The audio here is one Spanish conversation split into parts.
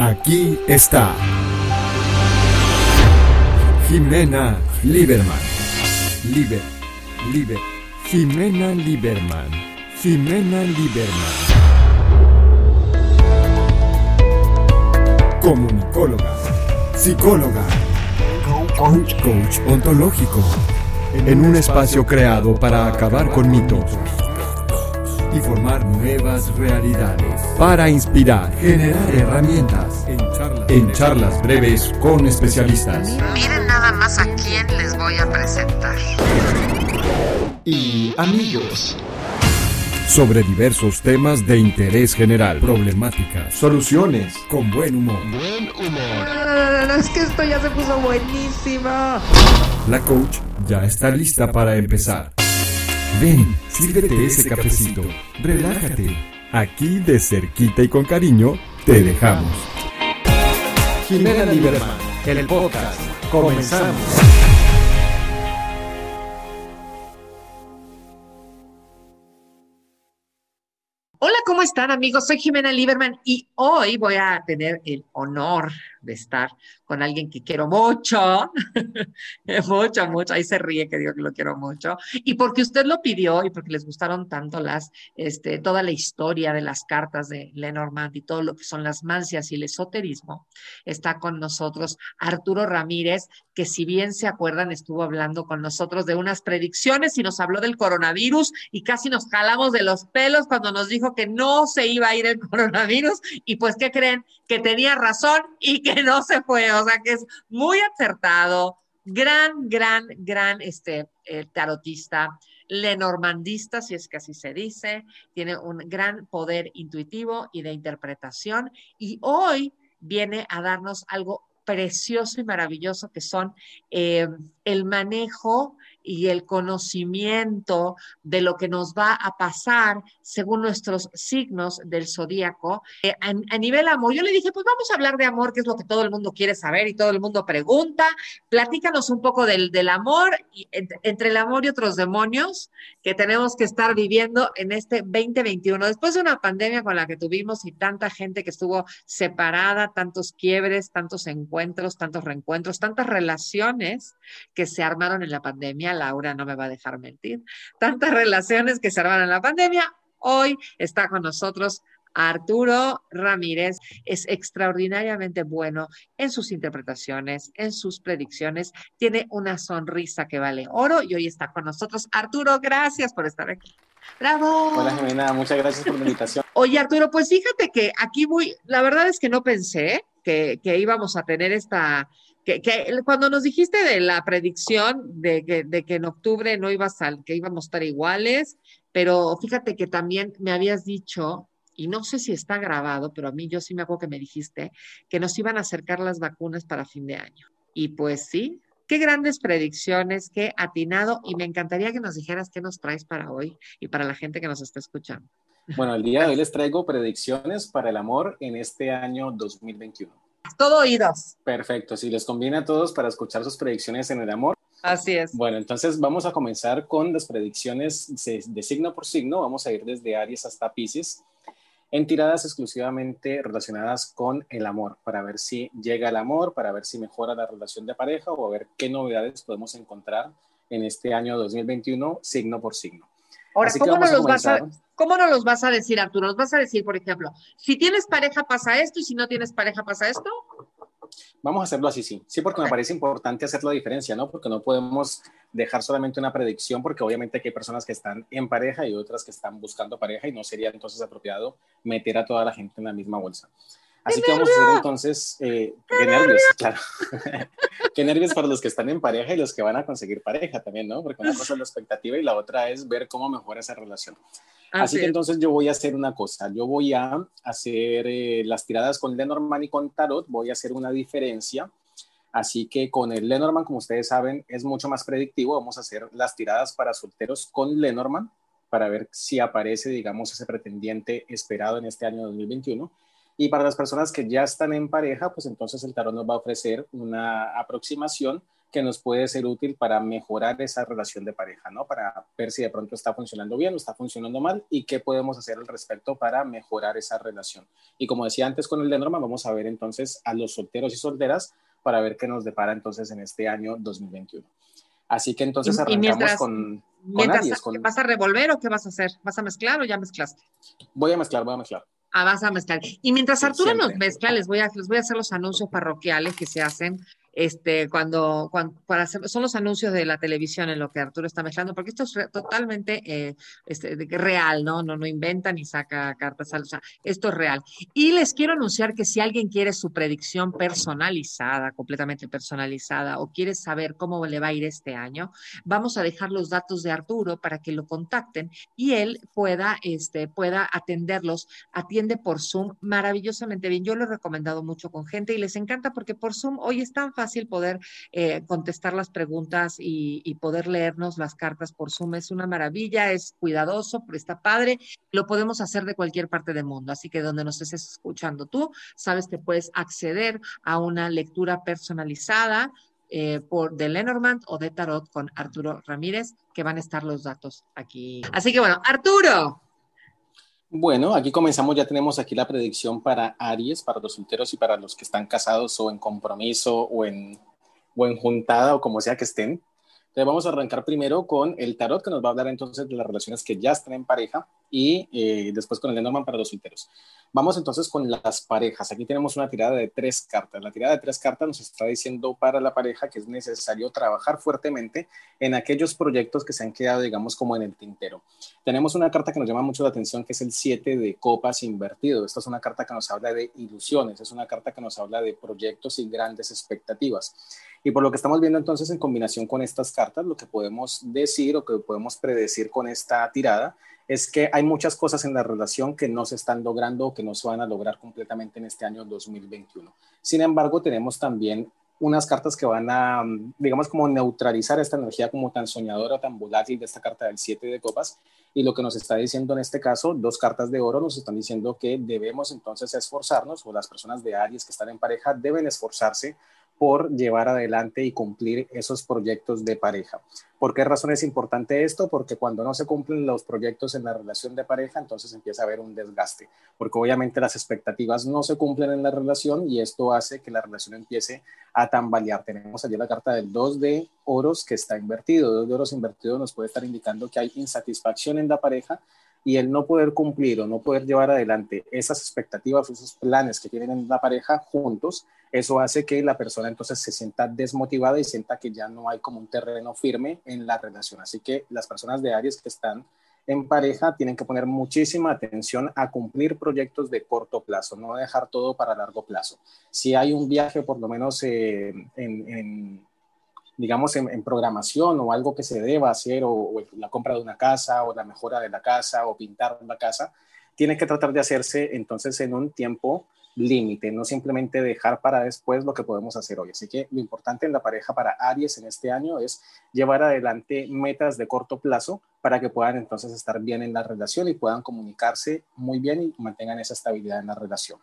Aquí está. Jimena Lieberman. Liber, Liber. Jimena Lieberman. Jimena Lieberman. Comunicóloga. Psicóloga. Coach, coach ontológico. En un espacio creado para acabar con mitos y formar nuevas realidades. Para inspirar, generar herramientas. En charlas, breves con especialistas. Miren nada más a quién les voy a presentar. Y amigos. Sobre diversos temas de interés general, problemáticas, soluciones, con buen humor. Buen humor. es que esto ya se puso buenísimo. La coach ya está lista para empezar. Ven, sírvete ese cafecito, relájate. Aquí de cerquita y con cariño te dejamos. Jimena Lieberman, el podcast. Comenzamos. Hola, ¿cómo están amigos? Soy Jimena Lieberman y hoy voy a tener el honor de estar con alguien que quiero mucho, mucho, mucho, ahí se ríe que digo que lo quiero mucho, y porque usted lo pidió y porque les gustaron tanto las, este, toda la historia de las cartas de Lenormand y todo lo que son las mancias y el esoterismo, está con nosotros Arturo Ramírez, que si bien se acuerdan, estuvo hablando con nosotros de unas predicciones y nos habló del coronavirus y casi nos jalamos de los pelos cuando nos dijo que no se iba a ir el coronavirus y pues, ¿qué creen? Que tenía razón y que no se fue, o sea que es muy acertado, gran, gran, gran este, eh, tarotista, lenormandista, si es que así se dice, tiene un gran poder intuitivo y de interpretación. Y hoy viene a darnos algo precioso y maravilloso que son eh, el manejo y el conocimiento de lo que nos va a pasar según nuestros signos del zodíaco. Eh, a, nivel amor, yo le dije, pues vamos a hablar de amor, que es lo que todo el mundo quiere saber y todo el mundo pregunta. Platícanos un poco del, del amor, entre el amor y otros demonios que tenemos que estar viviendo en este 2021, después de una pandemia con la que tuvimos y tanta gente que estuvo separada, tantos quiebres, tantos encuentros, tantos reencuentros, tantas relaciones que se armaron en la pandemia Laura no me va a dejar mentir, tantas relaciones que se arman en la pandemia. Hoy está con nosotros Arturo Ramírez es extraordinariamente bueno en sus interpretaciones, en sus predicciones, tiene una sonrisa que vale oro y hoy está con nosotros. Arturo, gracias por estar aquí. Bravo. Hola Jimena, muchas gracias por la invitación. Oye Arturo, pues fíjate que aquí voy, la verdad es que no pensé que, que íbamos a tener esta, que, cuando nos dijiste de la predicción de que, de que en octubre no ibas a, que íbamos a estar iguales, pero fíjate que también me habías dicho, y no sé si está grabado, pero a mí yo sí me acuerdo que me dijiste que nos iban a acercar las vacunas para fin de año. Y pues sí, qué grandes predicciones, qué atinado, y me encantaría que nos dijeras qué nos traes para hoy y para la gente que nos está escuchando. Bueno, el día de hoy les traigo predicciones para el amor en este año 2021. Todo oídos. Perfecto, si les conviene a todos para escuchar sus predicciones en el amor. Así es. Bueno, entonces vamos a comenzar con las predicciones de, signo por signo. Vamos a ir desde Aries hasta Pisces en tiradas exclusivamente relacionadas con el amor, para ver si llega el amor, para ver si mejora la relación de pareja o a ver qué novedades podemos encontrar en este año 2021, signo por signo. Ahora, ¿cómo no, los vas a, ¿cómo no los vas a decir, Arturo? ¿Nos vas a decir, por ejemplo, si tienes pareja pasa esto y si no tienes pareja pasa esto? Vamos a hacerlo así, sí. Sí, porque me parece importante hacer la diferencia, ¿no? Porque no podemos dejar solamente una predicción, porque obviamente hay personas que están en pareja y otras que están buscando pareja y no sería entonces apropiado meter a toda la gente en la misma bolsa. Así que vamos a hacer entonces, eh, qué nervios, claro. qué nervios para los que están en pareja y los que van a conseguir pareja también, ¿no? Porque una cosa es la expectativa y la otra es ver cómo mejora esa relación. Así, que entonces yo voy a hacer una cosa, yo voy a hacer eh, las tiradas con Lenormand y con Tarot, voy a hacer una diferencia. Así que con el Lenormand, como ustedes saben, es mucho más predictivo. Vamos a hacer las tiradas para solteros con Lenormand para ver si aparece, digamos, ese pretendiente esperado en este año 2021. Y para las personas que ya están en pareja, pues entonces el tarot nos va a ofrecer una aproximación que nos puede ser útil para mejorar esa relación de pareja, ¿no? Para ver si de pronto está funcionando bien o está funcionando mal y qué podemos hacer al respecto para mejorar esa relación. Y como decía antes con el de norma, vamos a ver entonces a los solteros y solteras para ver qué nos depara entonces en este año 2021. Así que entonces arrancamos con, con ¿Vas a revolver o qué vas a hacer? ¿Vas a mezclar o ya mezclaste? Voy a mezclar, voy a mezclar. A mezclar. Y mientras Arturo nos mezcla, les voy, a, les voy a hacer los anuncios parroquiales que se hacen este, cuando, cuando para hacer, son los anuncios de la televisión en lo que Arturo está mezclando, porque esto es totalmente eh, este, real, ¿no? ¿no? No inventa ni saca cartas, o sea, esto es real. Y les quiero anunciar que si alguien quiere su predicción personalizada, completamente personalizada, o quiere saber cómo le va a ir este año, vamos a dejar los datos de Arturo para que lo contacten y él pueda, este, pueda atenderlos, atiende por Zoom maravillosamente bien. Yo lo he recomendado mucho con gente y les encanta porque por Zoom hoy es tan fácil fácil poder eh, contestar las preguntas y, poder leernos las cartas por Zoom. Es una maravilla, es cuidadoso, pero está padre. Lo podemos hacer de cualquier parte del mundo. Así que donde nos estés escuchando tú, sabes que puedes acceder a una lectura personalizada. Eh, por de Lenormand o de Tarot con Arturo Ramírez, que van a estar los datos aquí. Así que bueno, Arturo, bueno, aquí comenzamos, ya tenemos aquí la predicción para Aries, para los solteros y para los que están casados o en compromiso o en, o en juntada o como sea que estén. Entonces vamos a arrancar primero con el tarot que nos va a hablar entonces de las relaciones que ya están en pareja y eh, después con el Lenormand para los solteros. Vamos entonces con las parejas. Aquí tenemos una tirada de tres cartas. La tirada de tres cartas nos está diciendo para la pareja que es necesario trabajar fuertemente en aquellos proyectos que se han quedado, digamos, como en el tintero. Tenemos una carta que nos llama mucho la atención, que es el 7 de copas invertido. Esta es una carta que nos habla de ilusiones, es una carta que nos habla de proyectos y grandes expectativas. Y por lo que estamos viendo entonces en combinación con estas cartas, lo que podemos decir o que podemos predecir con esta tirada es que hay muchas cosas en la relación que no se están logrando o que no se van a lograr completamente en este año 2021. Sin embargo, tenemos también unas cartas que van a, digamos, como neutralizar esta energía como tan soñadora, tan volátil de esta carta del 7 de copas. Y lo que nos está diciendo en este caso, dos cartas de oro nos están diciendo que debemos entonces esforzarnos, o las personas de Aries que están en pareja deben esforzarse por llevar adelante y cumplir esos proyectos de pareja. ¿Por qué razón es importante esto? Porque cuando no se cumplen los proyectos en la relación de pareja, entonces empieza a haber un desgaste, porque obviamente las expectativas no se cumplen en la relación y esto hace que la relación empiece a tambalear. Tenemos allí la carta del 2 de oros que está invertido. 2 de oros invertido nos puede estar indicando que hay insatisfacción en la pareja y el no poder cumplir o no poder llevar adelante esas expectativas, esos planes que tienen en la pareja juntos, eso hace que la persona entonces se sienta desmotivada y sienta que ya no hay como un terreno firme en la relación. Así que las personas de Aries que están en pareja tienen que poner muchísima atención a cumplir proyectos de corto plazo, no dejar todo para largo plazo. Si hay un viaje, por lo menos eh, en, digamos, en, programación o algo que se deba hacer, o, la compra de una casa, o la mejora de la casa, o pintar la casa, tiene que tratar de hacerse entonces en un tiempo límite, no simplemente dejar para después lo que podemos hacer hoy. Así que lo importante en la pareja para Aries en este año es llevar adelante metas de corto plazo para que puedan entonces estar bien en la relación y puedan comunicarse muy bien y mantengan esa estabilidad en la relación.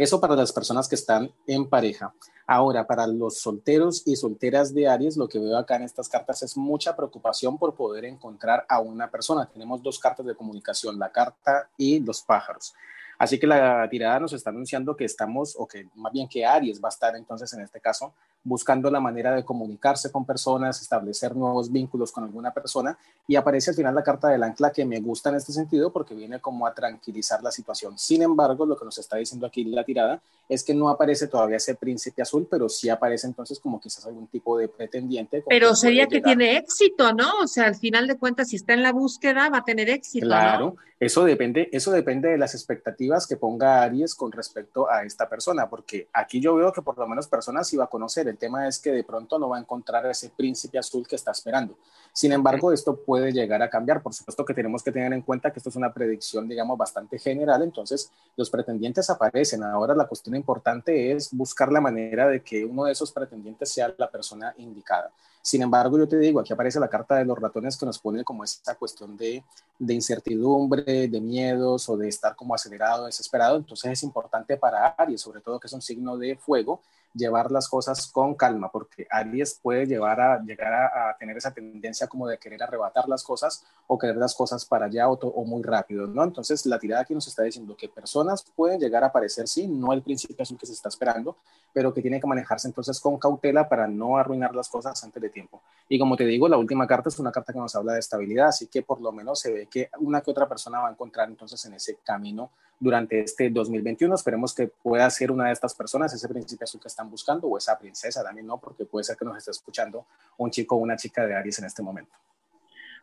Eso para las personas que están en pareja. Ahora, para los solteros y solteras de Aries, lo que veo acá en estas cartas es mucha preocupación por poder encontrar a una persona. Tenemos dos cartas de comunicación, la carta y los pájaros. Así que la tirada nos está anunciando que estamos, o que más bien que Aries va a estar entonces en este caso buscando la manera de comunicarse con personas, establecer nuevos vínculos con alguna persona y aparece al final la carta del ancla que me gusta en este sentido porque viene como a tranquilizar la situación. Sin embargo, lo que nos está diciendo aquí la tirada es que no aparece todavía ese príncipe azul, pero sí aparece entonces como quizás algún tipo de pretendiente. Pero sería que tiene éxito, ¿no? O sea, al final de cuentas, si está en la búsqueda, va a tener éxito. Claro, eso depende, eso depende de las expectativas que ponga Aries con respecto a esta persona, porque aquí yo veo que por lo menos personas iba a conocer el tema es que de pronto no va a encontrar ese príncipe azul que está esperando. Sin embargo, esto puede llegar a cambiar. Por supuesto que tenemos que tener en cuenta que esto es una predicción, digamos, bastante general. Entonces, los pretendientes aparecen. Ahora la cuestión importante es buscar la manera de que uno de esos pretendientes sea la persona indicada. Sin embargo, yo te digo, aquí aparece la carta de los ratones que nos pone como esta cuestión de, de, incertidumbre, de miedos o de estar como acelerado, desesperado. Entonces es importante para Aries, sobre todo que es un signo de fuego, llevar las cosas con calma, porque Aries puede llevar a, llegar a, tener esa tendencia como de querer arrebatar las cosas o querer las cosas para allá o, muy rápido, ¿no? Entonces, la tirada aquí nos está diciendo que personas pueden llegar a aparecer, sí, no el principio azul que se está esperando, pero que tiene que manejarse entonces con cautela para no arruinar las cosas antes de tiempo. Y como te digo, la última carta es una carta que nos habla de estabilidad, así que por lo menos se ve que una que otra persona va a encontrar entonces en ese camino durante este 2021. Esperemos que pueda ser una de estas personas, ese príncipe azul que están buscando, o esa princesa también, ¿no? Porque puede ser que nos esté escuchando un chico o una chica de Aries en este momento.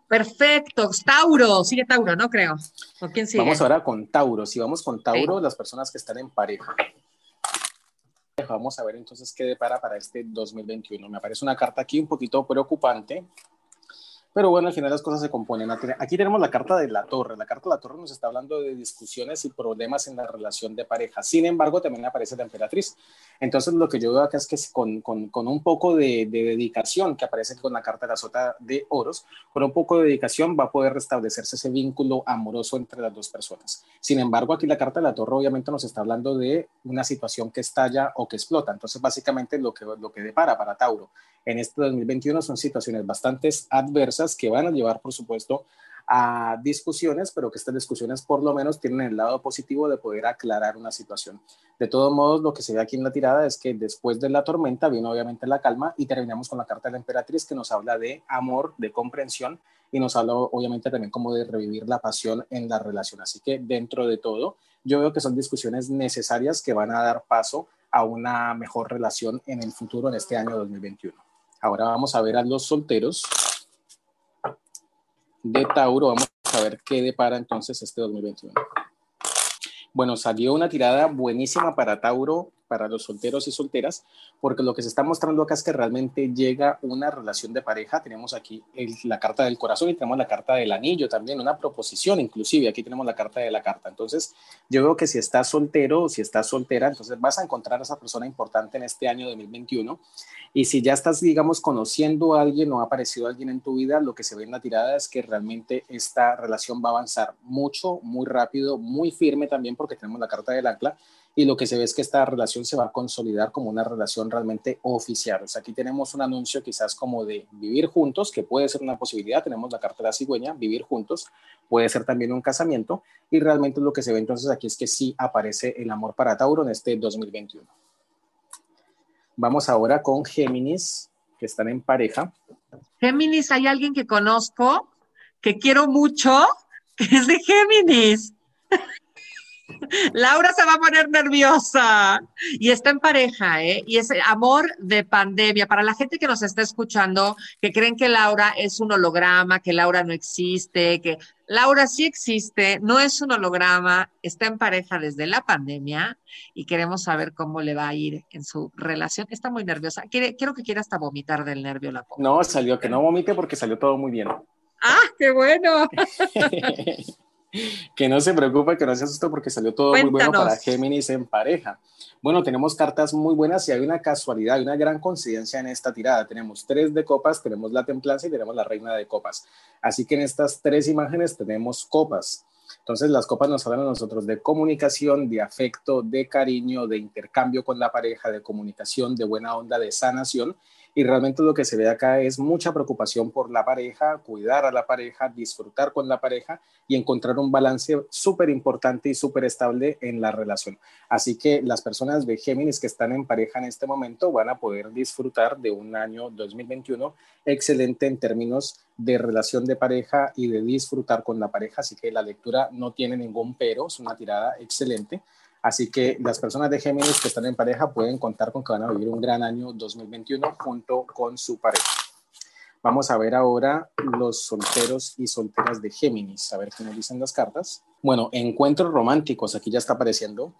Perfecto, Tauro, sigue Tauro, ¿no creo? ¿O quién sigue? Vamos ahora con Tauro. Si vamos con Tauro, las personas que están en pareja. Vamos a ver entonces qué depara para este 2021. Me aparece una carta aquí un poquito preocupante pero bueno, al final las cosas se componen. Aquí tenemos la carta de la torre. La carta de la torre nos está hablando de discusiones y problemas en la relación de pareja. Sin embargo, también aparece la emperatriz. Entonces, lo que yo veo acá es que con, con, con un poco de, de, dedicación, que aparece con la carta de la sota de oros, con un poco de dedicación va a poder restablecerse ese vínculo amoroso entre las dos personas. Sin embargo, aquí la carta de la torre obviamente nos está hablando de una situación que estalla o que explota. Entonces, básicamente lo que, lo que depara para Tauro en este 2021 son situaciones bastante adversas que van a llevar, por supuesto, a discusiones, pero que estas discusiones por lo menos tienen el lado positivo de poder aclarar una situación. De todos modos, lo que se ve aquí en la tirada es que después de la tormenta viene obviamente la calma y terminamos con la carta de la emperatriz que nos habla de amor, de comprensión y nos habla obviamente también como de revivir la pasión en la relación. Así que dentro de todo, yo veo que son discusiones necesarias que van a dar paso a una mejor relación en el futuro, en este año 2021. Ahora vamos a ver a los solteros de Tauro. Vamos a ver qué depara entonces este 2021. Bueno, salió una tirada buenísima para Tauro para los solteros y solteras, porque lo que se está mostrando acá es que realmente llega una relación de pareja. Tenemos aquí la carta del corazón y tenemos la carta del anillo también, una proposición inclusive. Aquí tenemos la carta de la carta. Entonces, yo veo que si estás soltero o si estás soltera, entonces vas a encontrar a esa persona importante en este año 2021. Y si ya estás, digamos, conociendo a alguien o ha aparecido alguien en tu vida, lo que se ve en la tirada es que realmente esta relación va a avanzar mucho, muy rápido, muy firme también, porque tenemos la carta del ancla y lo que se ve es que esta relación se va a consolidar como una relación realmente oficial. O sea, aquí tenemos un anuncio quizás como de vivir juntos, que puede ser una posibilidad, tenemos la carta de la cigüeña, vivir juntos, puede ser también un casamiento, y realmente lo que se ve entonces aquí es que sí aparece el amor para Tauro en este 2021. Vamos ahora con Géminis, que están en pareja. Géminis, hay alguien que conozco, que quiero mucho, que es de Géminis. Laura se va a poner nerviosa y está en pareja, ¿eh? Y es amor de pandemia. Para la gente que nos está escuchando, que creen que Laura es un holograma, que Laura no existe, que Laura sí existe, no es un holograma, está en pareja desde la pandemia y queremos saber cómo le va a ir en su relación. Está muy nerviosa. Quiere, quiero que quiera hasta vomitar del nervio la pobre. No, salió que no vomite porque salió todo muy bien. ¡Ah, qué bueno! que no se preocupe, que no se asuste porque salió todo muy bueno para Géminis en pareja. Bueno, tenemos cartas muy buenas y hay una casualidad, hay una gran coincidencia en esta tirada. Tenemos tres de copas, tenemos la templanza y tenemos la reina de copas. Así que en estas tres imágenes tenemos copas. Entonces las copas nos hablan a nosotros de comunicación, de afecto, de cariño, de intercambio con la pareja, de comunicación, de buena onda, de sanación y realmente lo que se ve acá es mucha preocupación por la pareja, cuidar a la pareja, disfrutar con la pareja y encontrar un balance súper importante y súper estable en la relación. Así que las personas de Géminis que están en pareja en este momento van a poder disfrutar de un año 2021 excelente en términos de relación de pareja y de disfrutar con la pareja. Así que la lectura no tiene ningún pero, es una tirada excelente. Así que las personas de Géminis que están en pareja pueden contar con que van a vivir un gran año 2021 junto con su pareja. Vamos a ver ahora los solteros y solteras de Géminis, a ver qué nos dicen las cartas. Bueno, encuentros románticos, aquí ya está apareciendo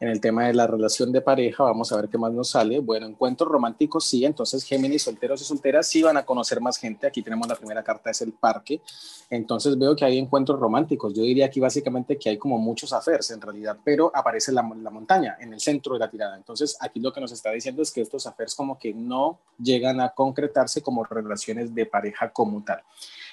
en el tema de la relación de pareja, vamos a ver qué más nos sale. Bueno, encuentros románticos, sí, entonces Géminis, solteros y solteras, sí van a conocer más gente. Aquí tenemos la primera carta, es el parque. Entonces veo que hay encuentros románticos. Yo diría aquí básicamente que hay como muchos affairs en realidad, pero aparece la, la montaña en el centro de la tirada. Entonces aquí lo que nos está diciendo es que estos affairs como que no llegan a concretarse como relaciones de pareja como tal.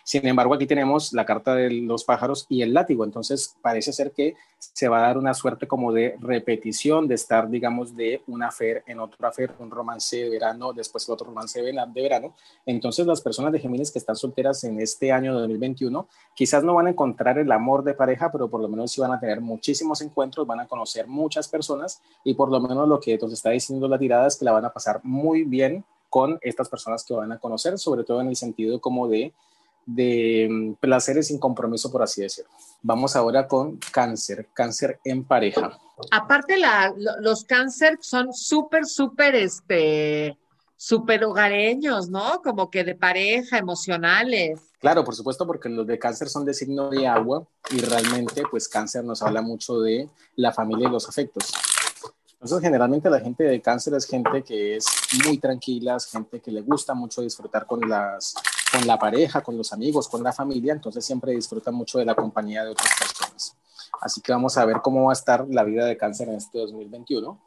Sin embargo, aquí tenemos la carta de los pájaros y el látigo. Entonces, parece ser que se va a dar una suerte como de repetición, de estar, digamos, de una fer en otra fer, un romance de verano, después otro romance de verano. Entonces, las personas de Géminis que están solteras en este año 2021, quizás no van a encontrar el amor de pareja, pero por lo menos sí van a tener muchísimos encuentros, van a conocer muchas personas y por lo menos lo que nos está diciendo la tirada es que la van a pasar muy bien con estas personas que van a conocer, sobre todo en el sentido como de de mm, placeres sin compromiso, por así decirlo. Vamos ahora con cáncer, cáncer en pareja. Aparte, la, los cáncer son súper, súper, este, súper hogareños, ¿no? Como que de pareja, emocionales. Claro, por supuesto, porque los de cáncer son de signo de agua y realmente, pues cáncer nos habla mucho de la familia y los afectos. Entonces, generalmente la gente de cáncer es gente que es muy tranquila, es gente que le gusta mucho disfrutar con, las, con la pareja, con los amigos, con la familia, entonces siempre disfruta mucho de la compañía de otras personas. Así que vamos a ver cómo va a estar la vida de cáncer en este 2021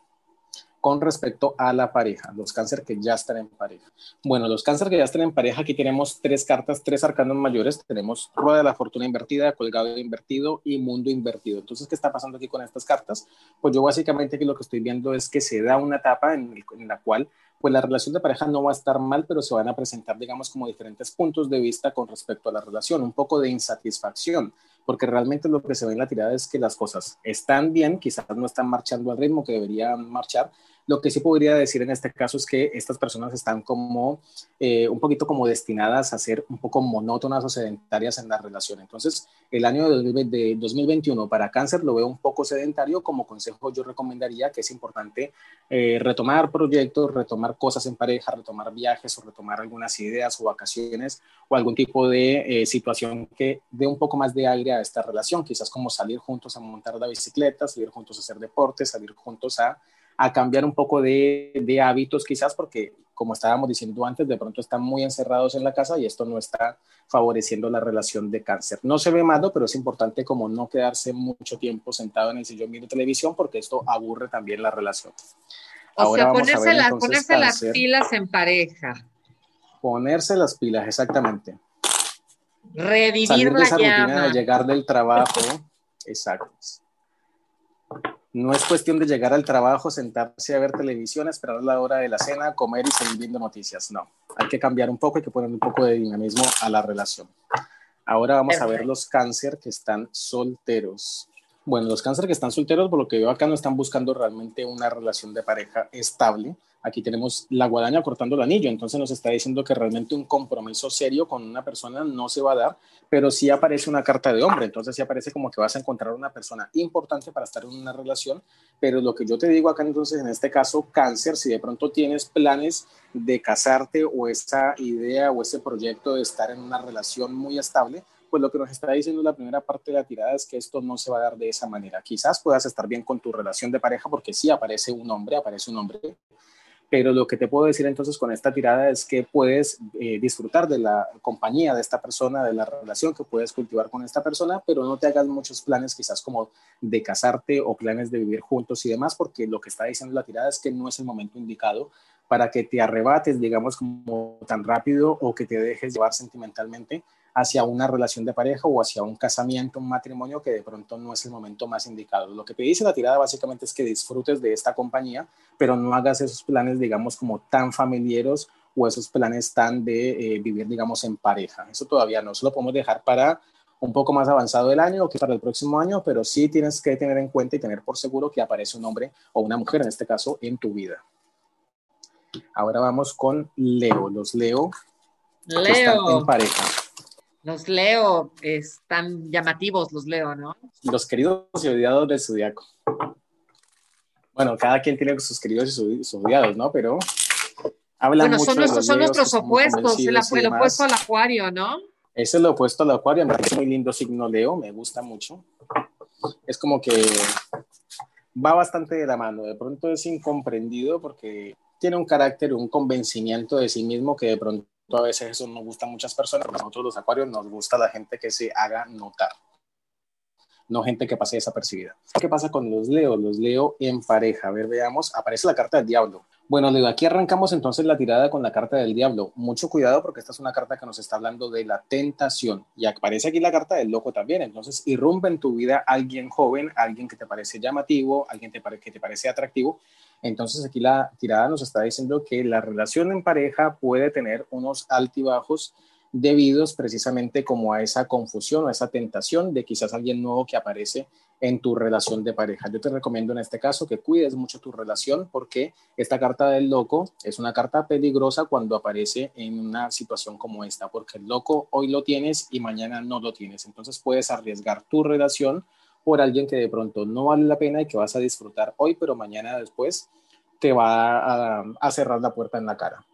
con respecto a la pareja, los cáncer que ya están en pareja. Bueno, los cáncer que ya están en pareja, aquí tenemos tres cartas, tres arcanos mayores. Tenemos Rueda de la Fortuna invertida, Colgado invertido y Mundo invertido. Entonces, ¿qué está pasando aquí con estas cartas? Pues yo básicamente aquí lo que estoy viendo es que se da una etapa en, en la cual pues la relación de pareja no va a estar mal, pero se van a presentar, digamos, como diferentes puntos de vista con respecto a la relación, un poco de insatisfacción, porque realmente lo que se ve en la tirada es que las cosas están bien, quizás no están marchando al ritmo que deberían marchar, lo que sí podría decir en este caso es que estas personas están como eh, un poquito como destinadas a ser un poco monótonas o sedentarias en la relación. Entonces, el año de 2021 para cáncer lo veo un poco sedentario. Como consejo yo recomendaría que es importante eh, retomar proyectos, retomar cosas en pareja, retomar viajes o retomar algunas ideas o vacaciones o algún tipo de eh, situación que dé un poco más de aire a esta relación. Quizás como salir juntos a montar la bicicleta, salir juntos a hacer deporte, salir juntos a a cambiar un poco de, de, hábitos quizás porque, como estábamos diciendo antes, de pronto están muy encerrados en la casa y esto no está favoreciendo la relación de cáncer. No se ve malo, pero es importante como no quedarse mucho tiempo sentado en el sillón viendo televisión porque esto aburre también la relación. O Ahora sea, ponerse, las, ponerse las pilas en pareja. Ponerse las pilas, exactamente. Revivir Salir de esa rutina de llegar del trabajo, exacto no es cuestión de llegar al trabajo, sentarse a ver televisión, esperar la hora de la cena, comer y seguir viendo noticias. No, hay que cambiar un poco, hay que poner un poco de dinamismo a la relación. Ahora vamos a ver los cáncer que están solteros. Bueno, los cáncer que están solteros, por lo que veo acá, no están buscando realmente una relación de pareja estable, aquí tenemos la guadaña cortando el anillo, entonces nos está diciendo que realmente un compromiso serio con una persona no se va a dar, pero sí aparece una carta de hombre, entonces sí aparece como que vas a encontrar una persona importante para estar en una relación, pero lo que yo te digo acá entonces en este caso, cáncer, si de pronto tienes planes de casarte o esa idea o ese proyecto de estar en una relación muy estable, pues lo que nos está diciendo la primera parte de la tirada es que esto no se va a dar de esa manera. Quizás puedas estar bien con tu relación de pareja porque sí aparece un hombre, aparece un hombre pero lo que te puedo decir entonces con esta tirada es que puedes eh, disfrutar de la compañía de esta persona, de la relación que puedes cultivar con esta persona, pero no te hagas muchos planes quizás como de casarte o planes de vivir juntos y demás, porque lo que está diciendo la tirada es que no es el momento indicado para que te arrebates, digamos, como tan rápido o que te dejes llevar sentimentalmente hacia una relación de pareja o hacia un casamiento, un matrimonio que de pronto no es el momento más indicado. Lo que te dice la tirada básicamente es que disfrutes de esta compañía, pero no hagas esos planes, digamos, como tan familiares o esos planes tan de eh, vivir, digamos, en pareja. Eso todavía no, eso lo podemos dejar para un poco más avanzado del año o que para el próximo año, pero sí tienes que tener en cuenta y tener por seguro que aparece un hombre o una mujer, en este caso, en tu vida. Ahora vamos con Leo. Los Leo, Leo. están en pareja. Los leo, están llamativos, los leo, ¿no? Los queridos y odiados del zodiaco. Bueno, cada quien tiene sus queridos y sus odiados, ¿no? Pero hablan bueno, son, nuestros, son nuestros opuestos, el, el opuesto al acuario, ¿no? Ese es lo opuesto al acuario, me parece muy lindo signo Leo, me gusta mucho. Es como que va bastante de la mano, de pronto es incomprendido porque tiene un carácter, un convencimiento de sí mismo que de pronto a veces eso nos gusta a muchas personas, pero a nosotros los acuarios nos gusta la gente que se haga notar, no gente que pase desapercibida. ¿Qué pasa con los Leo? Los Leo en pareja. A ver, veamos, aparece la carta del diablo. Bueno, Leo, aquí arrancamos entonces la tirada con la carta del diablo. Mucho cuidado porque esta es una carta que nos está hablando de la tentación. Y aparece aquí la carta del loco también. Entonces, irrumpe en tu vida alguien joven, alguien que te parece llamativo, alguien que te parece atractivo. Entonces, aquí la tirada nos está diciendo que la relación en pareja puede tener unos altibajos debidos precisamente como a esa confusión o a esa tentación de quizás alguien nuevo que aparece en tu relación de pareja. Yo te recomiendo en este caso que cuides mucho tu relación porque esta carta del loco es una carta peligrosa cuando aparece en una situación como esta, porque el loco hoy lo tienes y mañana no lo tienes. Entonces puedes arriesgar tu relación por alguien que de pronto no vale la pena y que vas a disfrutar hoy, pero mañana después te va a, cerrar la puerta en la cara.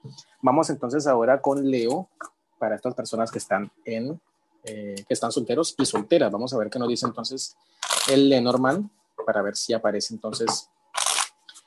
Vamos entonces ahora con Leo para estas personas que están en eh, que están solteros y solteras. Vamos a ver qué nos dice entonces el Lenormand para ver si aparece entonces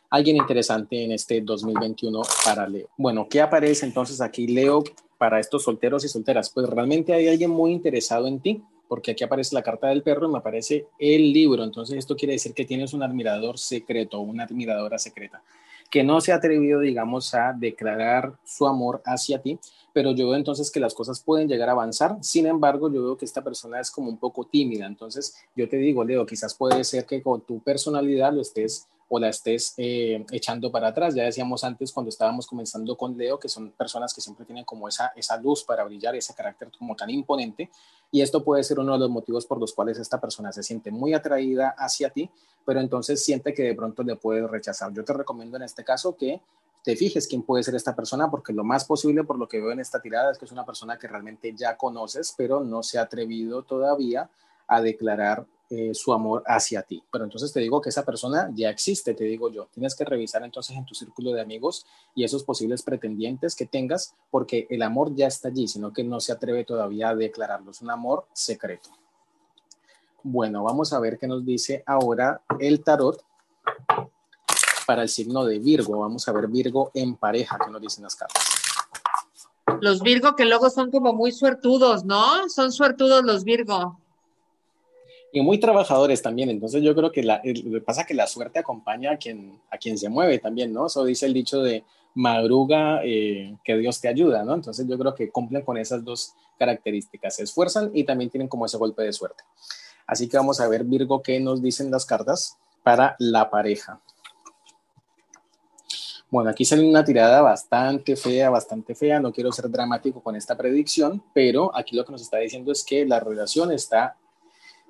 alguien interesante en este 2021 para Leo. Bueno, ¿qué aparece entonces aquí Leo para estos solteros y solteras? Pues realmente hay alguien muy interesado en ti, porque aquí aparece la carta del perro y me aparece el libro. Entonces esto quiere decir que tienes un admirador secreto, una admiradora secreta, que no se ha atrevido, digamos, a declarar su amor hacia ti, pero yo veo entonces que las cosas pueden llegar a avanzar. Sin embargo, yo veo que esta persona es como un poco tímida. Entonces, yo te digo, Leo, quizás puede ser que con tu personalidad lo estés o la estés eh, echando para atrás. Ya decíamos antes cuando estábamos comenzando con Leo que son personas que siempre tienen como esa, esa luz para brillar, ese carácter como tan imponente. Y esto puede ser uno de los motivos por los cuales esta persona se siente muy atraída hacia ti, pero entonces siente que de pronto le puedes rechazar. Yo te recomiendo en este caso que te fijes quién puede ser esta persona, porque lo más posible, por lo que veo en esta tirada, es que es una persona que realmente ya conoces, pero no se ha atrevido todavía a declarar eh, su amor hacia ti. Pero entonces te digo que esa persona ya existe, te digo yo. Tienes que revisar entonces en tu círculo de amigos y esos posibles pretendientes que tengas, porque el amor ya está allí, sino que no se atreve todavía a declararlo. Es un amor secreto. Bueno, vamos a ver qué nos dice ahora el tarot para el signo de Virgo. Vamos a ver Virgo en pareja, ¿qué nos dicen las cartas? Los Virgo que luego son como muy suertudos, ¿no? Son suertudos los Virgo. Y muy trabajadores también, entonces yo creo que la, pasa que la suerte acompaña a quien, a quien se mueve también, ¿no? Eso dice el dicho de madruga, eh, que Dios te ayuda, ¿no? Entonces yo creo que cumplen con esas dos características, se esfuerzan y también tienen como ese golpe de suerte. Así que vamos a ver, Virgo, qué nos dicen las cartas para la pareja. Bueno, aquí sale una tirada bastante fea, bastante fea. No quiero ser dramático con esta predicción, pero aquí lo que nos está diciendo es que la relación está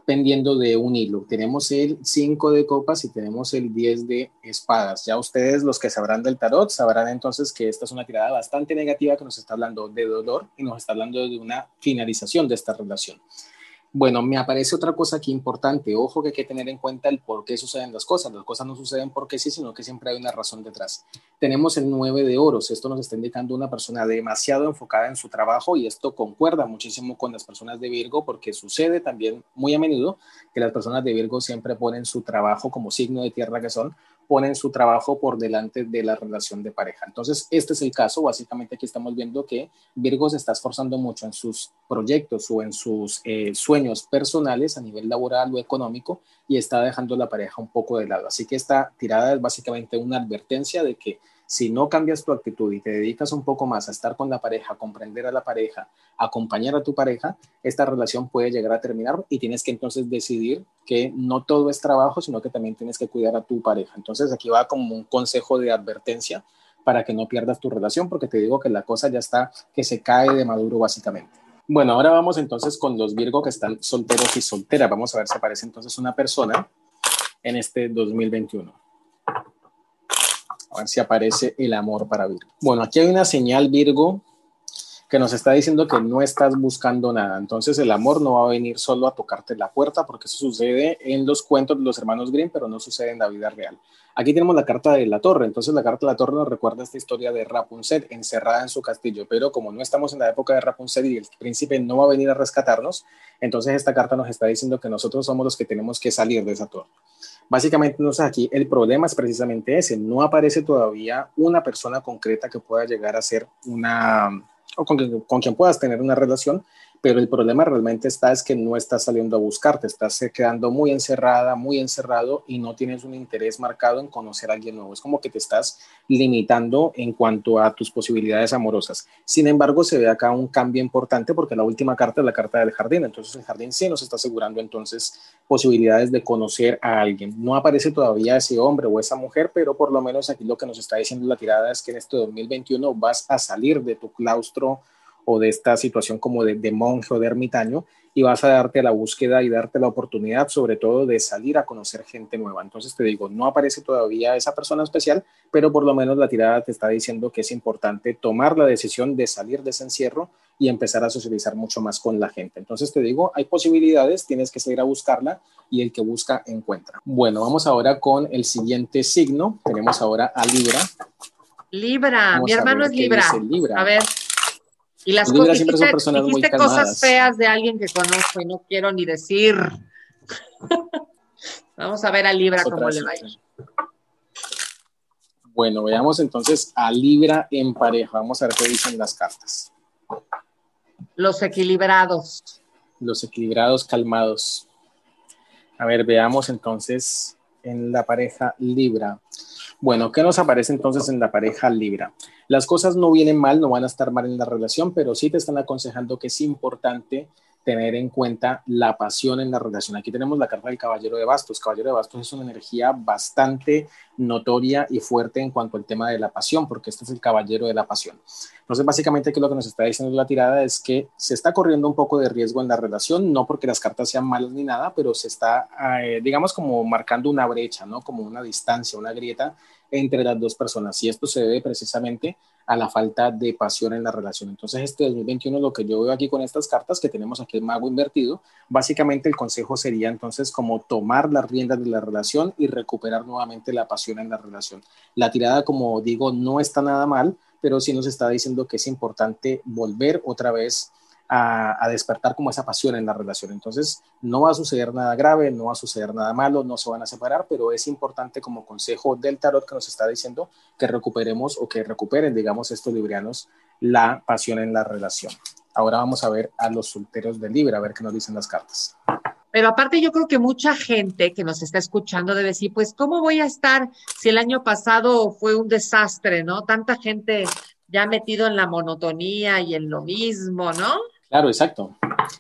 pendiendo de un hilo. Tenemos el 5 de copas y tenemos el 10 de espadas. Ya ustedes, los que sabrán del tarot, sabrán entonces que esta es una tirada bastante negativa que nos está hablando de dolor y nos está hablando de una finalización de esta relación. Bueno, me aparece otra cosa aquí importante. Ojo que hay que tener en cuenta el por qué suceden las cosas. Las cosas no suceden porque sí, sino que siempre hay una razón detrás. Tenemos el 9 de oros. Esto nos está indicando una persona demasiado enfocada en su trabajo y esto concuerda muchísimo con las personas de Virgo porque sucede también muy a menudo que las personas de Virgo siempre ponen su trabajo como signo de tierra que son ponen su trabajo por delante de la relación de pareja. Entonces, este es el caso. Básicamente aquí estamos viendo que Virgo se está esforzando mucho en sus proyectos o en sus eh, sueños personales a nivel laboral o económico y está dejando la pareja un poco de lado. Así que esta tirada es básicamente una advertencia de que si no cambias tu actitud y te dedicas un poco más a estar con la pareja, a comprender a la pareja, a acompañar a tu pareja, esta relación puede llegar a terminar y tienes que entonces decidir que no todo es trabajo, sino que también tienes que cuidar a tu pareja. Entonces aquí va como un consejo de advertencia para que no pierdas tu relación, porque te digo que la cosa ya está que se cae de maduro básicamente. Bueno, ahora vamos entonces con los Virgo que están solteros y solteras. Vamos a ver si aparece entonces una persona en este 2021. A ver si aparece el amor para Virgo. Bueno, aquí hay una señal Virgo que nos está diciendo que no estás buscando nada. Entonces el amor no va a venir solo a tocarte la puerta porque eso sucede en los cuentos de los hermanos Grimm, pero no sucede en la vida real. Aquí tenemos la carta de la torre. Entonces la carta de la torre nos recuerda esta historia de Rapunzel encerrada en su castillo, pero como no estamos en la época de Rapunzel y el príncipe no va a venir a rescatarnos, entonces esta carta nos está diciendo que nosotros somos los que tenemos que salir de esa torre. Básicamente, entonces aquí el problema es precisamente ese, no aparece todavía una persona concreta que pueda llegar a ser una, o con, quien puedas tener una relación, pero el problema realmente está es que no estás saliendo a buscarte, estás quedando muy encerrada, muy encerrado y no tienes un interés marcado en conocer a alguien nuevo. Es como que te estás limitando en cuanto a tus posibilidades amorosas. Sin embargo, se ve acá un cambio importante porque la última carta es la carta del jardín, entonces el jardín sí nos está asegurando entonces posibilidades de conocer a alguien. No aparece todavía ese hombre o esa mujer, pero por lo menos aquí lo que nos está diciendo la tirada es que en este 2021 vas a salir de tu claustro o de esta situación como de, monje o de ermitaño y vas a darte la búsqueda y darte la oportunidad sobre todo de salir a conocer gente nueva. Entonces te digo, no aparece todavía esa persona especial, pero por lo menos la tirada te está diciendo que es importante tomar la decisión de salir de ese encierro y empezar a socializar mucho más con la gente. Entonces te digo, hay posibilidades, tienes que salir a buscarla y el que busca encuentra. Bueno, vamos ahora con el siguiente signo. Tenemos ahora a Libra. Libra, mi hermano es Libra. A ver, y las cosas, siempre son personas dijiste cosas feas de alguien que conozco y no quiero ni decir. Vamos a ver a Libra cómo le va a ir. Bueno, veamos entonces a Libra en pareja. Vamos a ver qué dicen las cartas. Los equilibrados. Los equilibrados, calmados. A ver, veamos entonces en la pareja Libra. Bueno, ¿qué nos aparece entonces en la pareja Libra? Las cosas no vienen mal, no van a estar mal en la relación, pero sí te están aconsejando que es importante tener en cuenta la pasión en la relación. Aquí tenemos la carta del Caballero de Bastos. Caballero de Bastos es una energía bastante notoria y fuerte en cuanto al tema de la pasión, porque este es el Caballero de la Pasión. Entonces, básicamente aquí lo que nos está diciendo la tirada es que se está corriendo un poco de riesgo en la relación, no porque las cartas sean malas ni nada, pero se está, eh, digamos, como marcando una brecha, ¿no? Como una distancia, una grieta entre las dos personas. Y esto se debe precisamente a la falta de pasión en la relación. Entonces, este 2021, lo que yo veo aquí con estas cartas que tenemos aquí el mago invertido, básicamente el consejo sería entonces como tomar las riendas de la relación y recuperar nuevamente la pasión en la relación. La tirada, como digo, no está nada mal, pero sí nos está diciendo que es importante volver otra vez a, despertar como esa pasión en la relación. Entonces, no va a suceder nada grave, no va a suceder nada malo, no se van a separar, pero es importante como consejo del tarot que nos está diciendo que recuperemos o que recuperen, digamos, estos librianos la pasión en la relación. Ahora vamos a ver a los solteros de Libra, a ver qué nos dicen las cartas. Pero aparte yo creo que mucha gente que nos está escuchando debe decir, pues, ¿cómo voy a estar si el año pasado fue un desastre, ¿no? Tanta gente ya metido en la monotonía y en lo mismo, ¿no? Claro, exacto.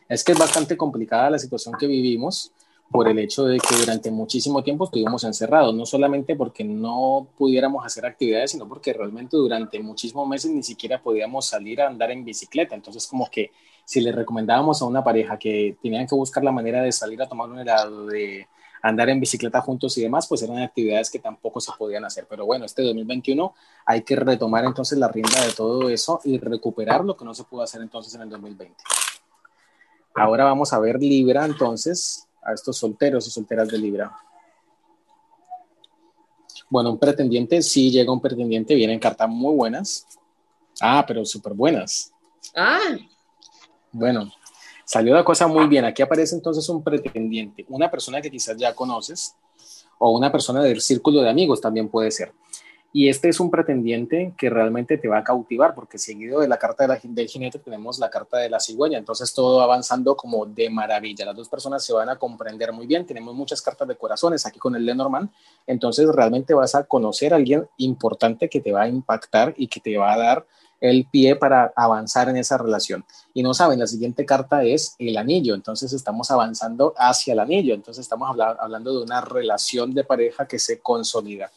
Es que es bastante complicada la situación que vivimos por el hecho de que durante muchísimo tiempo estuvimos encerrados, no solamente porque no pudiéramos hacer actividades, sino porque realmente durante muchísimos meses ni siquiera podíamos salir a andar en bicicleta. Entonces, como que si le recomendábamos a una pareja que tenían que buscar la manera de salir a tomar un helado, de andar en bicicleta juntos y demás, pues eran actividades que tampoco se podían hacer. Pero bueno, este 2021 hay que retomar entonces la rienda de todo eso y recuperar lo que no se pudo hacer entonces en el 2020. Ahora vamos a ver Libra entonces, a estos solteros y solteras de Libra. Bueno, un pretendiente, sí llega un pretendiente, vienen cartas muy buenas. Ah, pero súper buenas. Ah. Bueno, Salió la cosa muy bien. Aquí aparece entonces un pretendiente, una persona que quizás ya conoces o una persona del círculo de amigos también puede ser. Y este es un pretendiente que realmente te va a cautivar, porque seguido de la carta de la, del jinete tenemos la carta de la cigüeña. Entonces todo avanzando como de maravilla. Las dos personas se van a comprender muy bien. Tenemos muchas cartas de corazones aquí con el Lenormand. Entonces realmente vas a conocer a alguien importante que te va a impactar y que te va a dar el pie para avanzar en esa relación. Y no saben, la siguiente carta es el anillo, entonces estamos avanzando hacia el anillo, entonces estamos hablando de una relación de pareja que se consolida.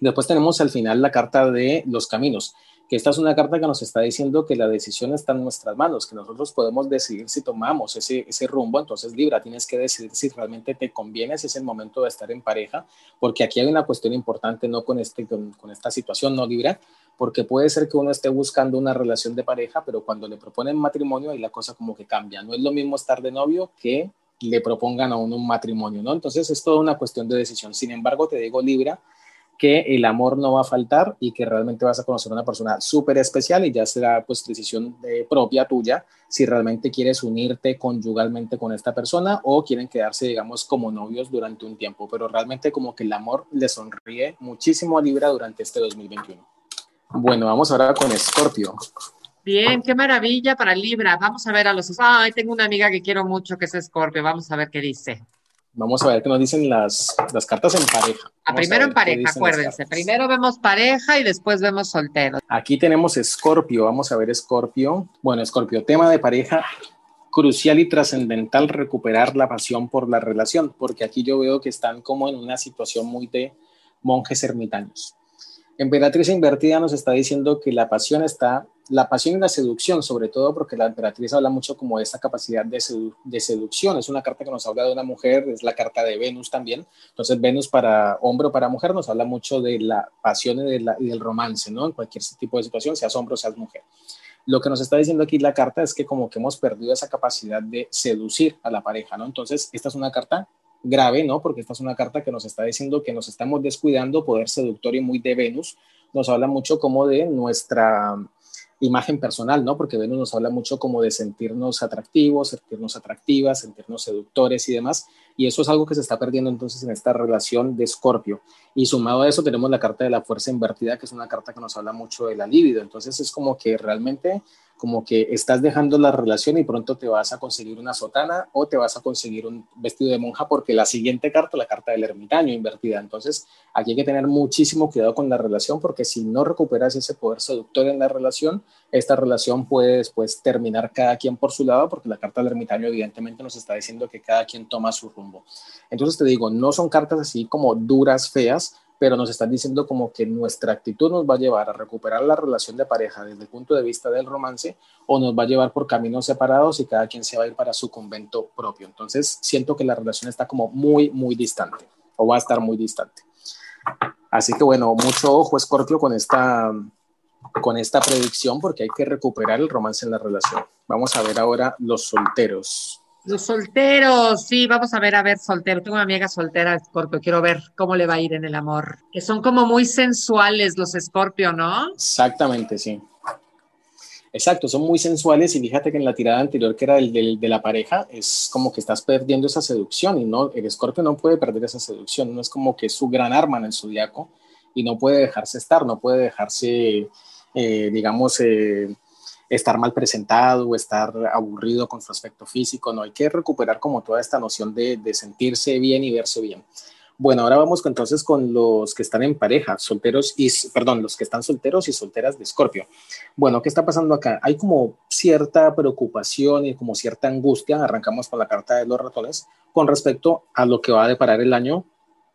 Después tenemos al final la carta de los caminos, que esta es una carta que nos está diciendo que la decisión está en nuestras manos, que nosotros podemos decidir si tomamos ese, ese rumbo. Entonces, Libra, tienes que decidir si realmente te conviene, si es el momento de estar en pareja, porque aquí hay una cuestión importante, no con, este, con, con esta situación, no Libra, porque puede ser que uno esté buscando una relación de pareja, pero cuando le proponen matrimonio, ahí la cosa como que cambia. No es lo mismo estar de novio que le propongan a uno un matrimonio, ¿no? Entonces es toda una cuestión de decisión. Sin embargo, te digo, Libra, que el amor no va a faltar y que realmente vas a conocer a una persona súper especial y ya será pues decisión eh, propia tuya si realmente quieres unirte conyugalmente con esta persona o quieren quedarse, digamos, como novios durante un tiempo, pero realmente como que el amor le sonríe muchísimo a Libra durante este 2021. Bueno, vamos ahora con Escorpio. Bien, qué maravilla para Libra. Vamos a ver a los... Ay, tengo una amiga que quiero mucho que es Escorpio. Vamos a ver qué dice. Vamos a ver qué nos dicen las, las cartas en pareja. Ah, primero en pareja, acuérdense. Primero vemos pareja y después vemos solteros. Aquí tenemos Escorpio. Vamos a ver Escorpio. Bueno, Escorpio, tema de pareja crucial y trascendental recuperar la pasión por la relación, porque aquí yo veo que están como en una situación muy de monjes ermitaños. Emperatriz invertida nos está diciendo que la pasión está, la pasión y la seducción, sobre todo porque la emperatriz habla mucho como de esta capacidad de, seducción. Es una carta que nos habla de una mujer, es la carta de Venus también. Entonces, Venus para hombre o para mujer nos habla mucho de la pasión y, del romance, ¿no? En cualquier tipo de situación, seas hombre o seas mujer. Lo que nos está diciendo aquí la carta es que como que hemos perdido esa capacidad de seducir a la pareja, ¿no? Entonces, esta es una carta grave, ¿no? Porque esta es una carta que nos está diciendo que nos estamos descuidando, poder seductor y muy de Venus, nos habla mucho como de nuestra imagen personal, ¿no? Porque Venus nos habla mucho como de sentirnos atractivos, sentirnos atractivas, sentirnos seductores y demás. Y eso es algo que se está perdiendo entonces en esta relación de Escorpio. Y sumado a eso tenemos la carta de la fuerza invertida, que es una carta que nos habla mucho de la libido. Entonces es como que realmente como que estás dejando la relación y pronto te vas a conseguir una sotana o te vas a conseguir un vestido de monja porque la siguiente carta, la carta del ermitaño invertida. Entonces, aquí hay que tener muchísimo cuidado con la relación porque si no recuperas ese poder seductor en la relación, esta relación puede después terminar cada quien por su lado porque la carta del ermitaño evidentemente nos está diciendo que cada quien toma su rumbo. Entonces, te digo, no son cartas así como duras, feas, pero nos están diciendo como que nuestra actitud nos va a llevar a recuperar la relación de pareja desde el punto de vista del romance o nos va a llevar por caminos separados y cada quien se va a ir para su convento propio. Entonces siento que la relación está como muy, muy distante o va a estar muy distante. Así que bueno, mucho ojo, Escorpio, con esta, con esta predicción porque hay que recuperar el romance en la relación. Vamos a ver ahora los solteros. Los solteros, sí, vamos a ver, a ver, soltero. Tengo una amiga soltera, Escorpio, quiero ver cómo le va a ir en el amor. Que son como muy sensuales los Escorpio, ¿no? Exactamente, sí. Exacto, son muy sensuales y fíjate que en la tirada anterior que era el de, la pareja es como que estás perdiendo esa seducción y no, el escorpio no puede perder esa seducción, no es como que es su gran arma en el zodiaco y no puede dejarse estar, no puede dejarse, eh, digamos, eh, estar mal presentado o estar aburrido con su aspecto físico, no, hay que recuperar como toda esta noción de, sentirse bien y verse bien. Bueno, ahora vamos entonces con los que están en pareja, solteros y, perdón, los que están solteros y solteras de Escorpio. Bueno, ¿qué está pasando acá? Hay como cierta preocupación y como cierta angustia, arrancamos con la carta de los ratones, con respecto a lo que va a deparar el año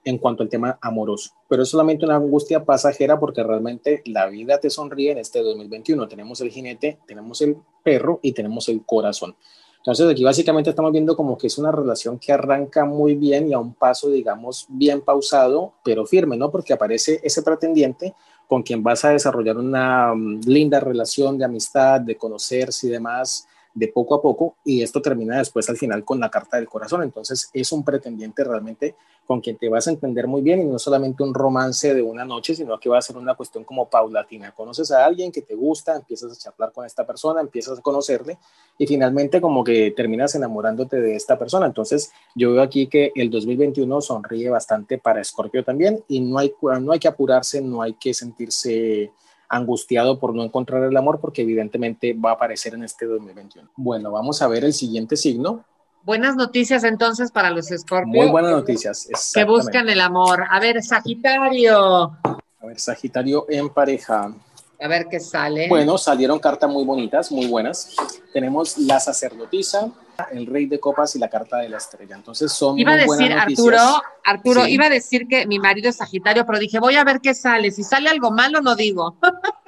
en cuanto al tema amoroso, pero es solamente una angustia pasajera porque realmente la vida te sonríe en este 2021. Tenemos el jinete, tenemos el perro y tenemos el corazón. Entonces aquí básicamente estamos viendo como que es una relación que arranca muy bien y a un paso, digamos, bien pausado, pero firme, ¿no? Porque aparece ese pretendiente con quien vas a desarrollar una mm, linda relación de amistad, de conocerse y demás, de poco a poco y esto termina después al final con la carta del corazón. Entonces es un pretendiente realmente con quien te vas a entender muy bien y no solamente un romance de una noche, sino que va a ser una cuestión como paulatina. Conoces a alguien que te gusta, empiezas a charlar con esta persona, empiezas a conocerle y finalmente como que terminas enamorándote de esta persona. Entonces yo veo aquí que el 2021 sonríe bastante para Scorpio también y no hay, no hay que apurarse, no hay que sentirse angustiado por no encontrar el amor porque evidentemente va a aparecer en este 2021. Bueno, vamos a ver el siguiente signo. Buenas noticias entonces para los Scorpio. Muy buenas noticias. Que buscan el amor. A ver, Sagitario. A ver, Sagitario en pareja. A ver qué sale. Bueno, salieron cartas muy bonitas, muy buenas. Tenemos la sacerdotisa, el rey de copas y la carta de la estrella. Entonces son Iba a decir Arturo, Arturo, iba a decir que mi marido es Sagitario, pero dije, voy a ver qué sale. Si sale algo malo, no digo.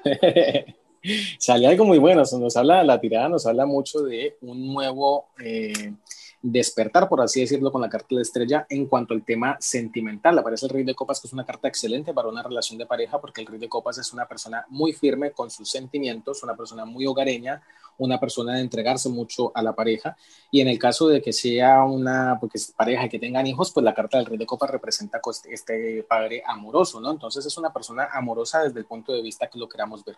sale algo muy bueno. Nos habla, la tirada nos habla mucho de un nuevo eh, despertar, por así decirlo, con la carta de la estrella en cuanto al tema sentimental. Aparece el Rey de Copas, que es una carta excelente para una relación de pareja, porque el Rey de Copas es una persona muy firme con sus sentimientos, una persona muy hogareña, una persona de entregarse mucho a la pareja. Y en el caso de que sea una porque es pareja que tengan hijos, pues la carta del Rey de Copas representa este, este padre amoroso, ¿no? Entonces es una persona amorosa desde el punto de vista que lo queramos ver.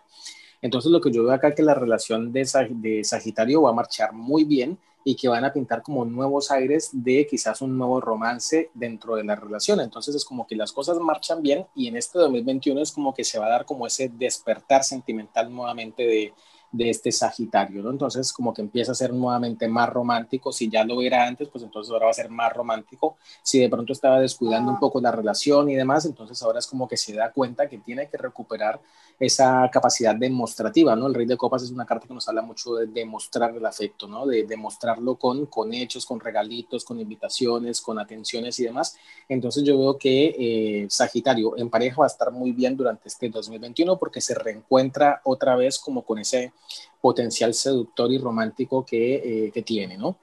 Entonces lo que yo veo acá es que la relación de, de Sagitario va a marchar muy bien y que van a pintar como nuevos aires de quizás un nuevo romance dentro de la relación. Entonces es como que las cosas marchan bien y en este 2021 es como que se va a dar como ese despertar sentimental nuevamente de, de este Sagitario, ¿no? Entonces, como que empieza a ser nuevamente más romántico. Si ya lo era antes, pues entonces ahora va a ser más romántico. Si de pronto estaba descuidando un poco la relación y demás, entonces ahora es como que se da cuenta que tiene que recuperar esa capacidad demostrativa, ¿no? El Rey de Copas es una carta que nos habla mucho de demostrar el afecto, ¿no? De demostrarlo con, con hechos, con regalitos, con invitaciones, con atenciones y demás. Entonces yo veo que eh, Sagitario en pareja va a estar muy bien durante este 2021 porque se reencuentra otra vez como con ese potencial seductor y romántico que, eh, que tiene, ¿no?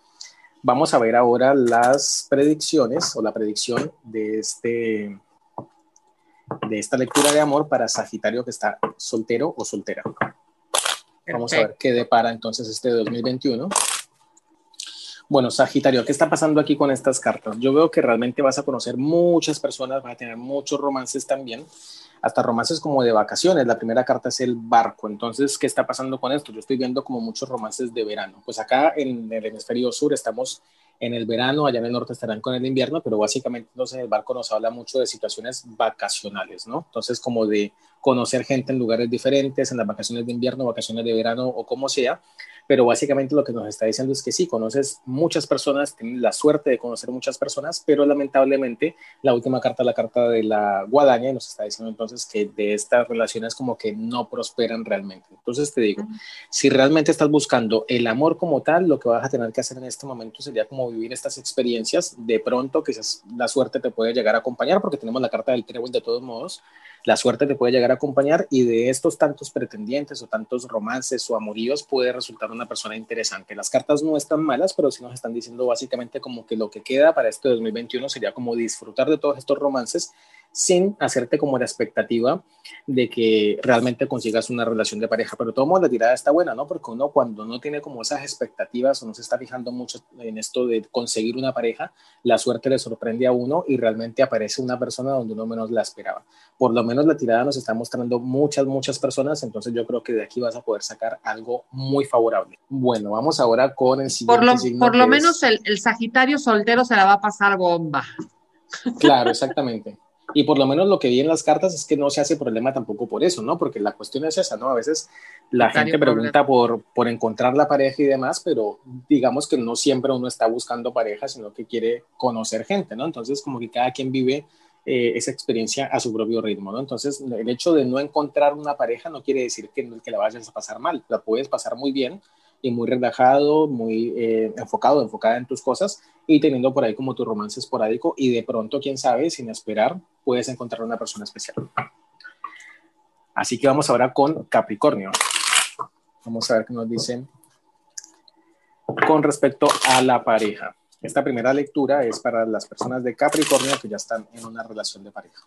Vamos a ver ahora las predicciones o la predicción de este de esta lectura de amor para Sagitario que está soltero o soltera. Vamos a ver qué depara entonces este 2021. Bueno, Sagitario, ¿qué está pasando aquí con estas cartas? Yo veo que realmente vas a conocer muchas personas, vas a tener muchos romances también, hasta romances como de vacaciones. La primera carta es el barco. Entonces, ¿qué está pasando con esto? Yo estoy viendo como muchos romances de verano. Pues acá en el hemisferio sur estamos en el verano, allá en el norte estarán con el invierno, pero básicamente entonces el barco nos habla mucho de situaciones vacacionales, ¿no? Entonces como de conocer gente en lugares diferentes, en las vacaciones de invierno, vacaciones de verano o como sea, pero básicamente lo que nos está diciendo es que sí, conoces muchas personas, tienes la suerte de conocer muchas personas, pero lamentablemente la última carta, la carta de la guadaña, nos está diciendo entonces que de estas relaciones como que no prosperan realmente. Entonces te digo, si realmente estás buscando el amor como tal, lo que vas a tener que hacer en este momento sería como vivir estas experiencias, de pronto quizás la suerte te puede llegar a acompañar, porque tenemos la carta del trébol de todos modos, la suerte te puede llegar a acompañar y de estos tantos pretendientes o tantos romances o amoríos puede resultar una persona interesante. Las cartas no están malas, pero sí nos están diciendo básicamente como que lo que queda para este 2021 sería como disfrutar de todos estos romances sin hacerte como la expectativa de que realmente consigas una relación de pareja. Pero todo modo la tirada está buena, ¿no? Porque uno cuando no tiene como esas expectativas o no se está fijando mucho en esto de conseguir una pareja, la suerte le sorprende a uno y realmente aparece una persona donde uno menos la esperaba. Por lo menos la tirada nos está mostrando muchas, muchas personas, entonces yo creo que de aquí vas a poder sacar algo muy favorable. Bueno, vamos ahora con el siguiente Por lo, signo por lo menos es- el, el Sagitario soltero se la va a pasar bomba. Claro, exactamente. Y por lo menos lo que vi en las cartas es que no se hace problema tampoco por eso, ¿no? Porque la cuestión es esa, ¿no? A veces la gente pregunta por, por encontrar la pareja y demás, pero digamos que no siempre uno está buscando pareja, sino que quiere conocer gente, ¿no? Entonces, como que cada quien vive eh, esa experiencia a su propio ritmo, ¿no? Entonces, el hecho de no encontrar una pareja no quiere decir que, que la vayas a pasar mal, la puedes pasar muy bien y muy relajado, muy eh, enfocado, enfocada en tus cosas y teniendo por ahí como tu romance esporádico y de pronto, quién sabe, sin esperar, puedes encontrar una persona especial. Así que vamos ahora con Capricornio. Vamos a ver qué nos dicen con respecto a la pareja. Esta primera lectura es para las personas de Capricornio que ya están en una relación de pareja.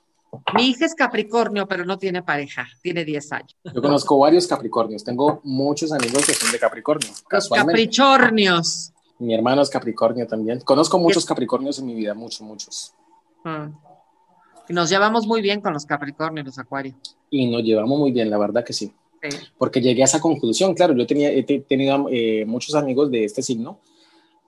Mi hija es Capricornio, pero no tiene pareja, tiene 10 años. Yo conozco varios Capricornios, tengo muchos amigos que son de Capricornio, casualmente. Capricornios. Mi hermano es Capricornio también. Conozco muchos Capricornios en mi vida, muchos, muchos. Y nos llevamos muy bien con los Capricornios, los Acuarios. Y nos llevamos muy bien, la verdad que sí. Sí. Porque llegué a esa conclusión, claro, yo tenía, he te- tenido eh, muchos amigos de este signo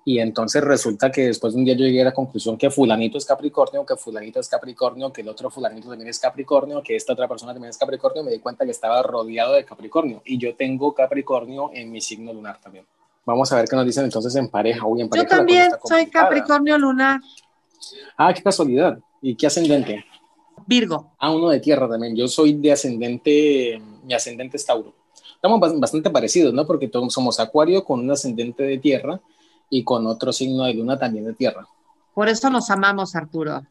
y entonces resulta que después de un día yo llegué a la conclusión que fulanito es Capricornio, que fulanito es Capricornio, que el otro fulanito también es Capricornio, que esta otra persona también es Capricornio, me di cuenta que estaba rodeado de Capricornio y yo tengo Capricornio en mi signo lunar también. Vamos a ver qué nos dicen entonces en pareja. Uy, en Yo pareja cosa también soy. Capricornio lunar, Ah, qué casualidad. ¿Y qué ascendente? Virgo. Ah, uno de tierra también. Yo soy de ascendente, mi ascendente es Tauro. Estamos bas- bastante parecidos, ¿no? Porque todos somos Acuario con un ascendente de tierra y con otro signo de luna también de tierra. Por eso nos amamos, Arturo.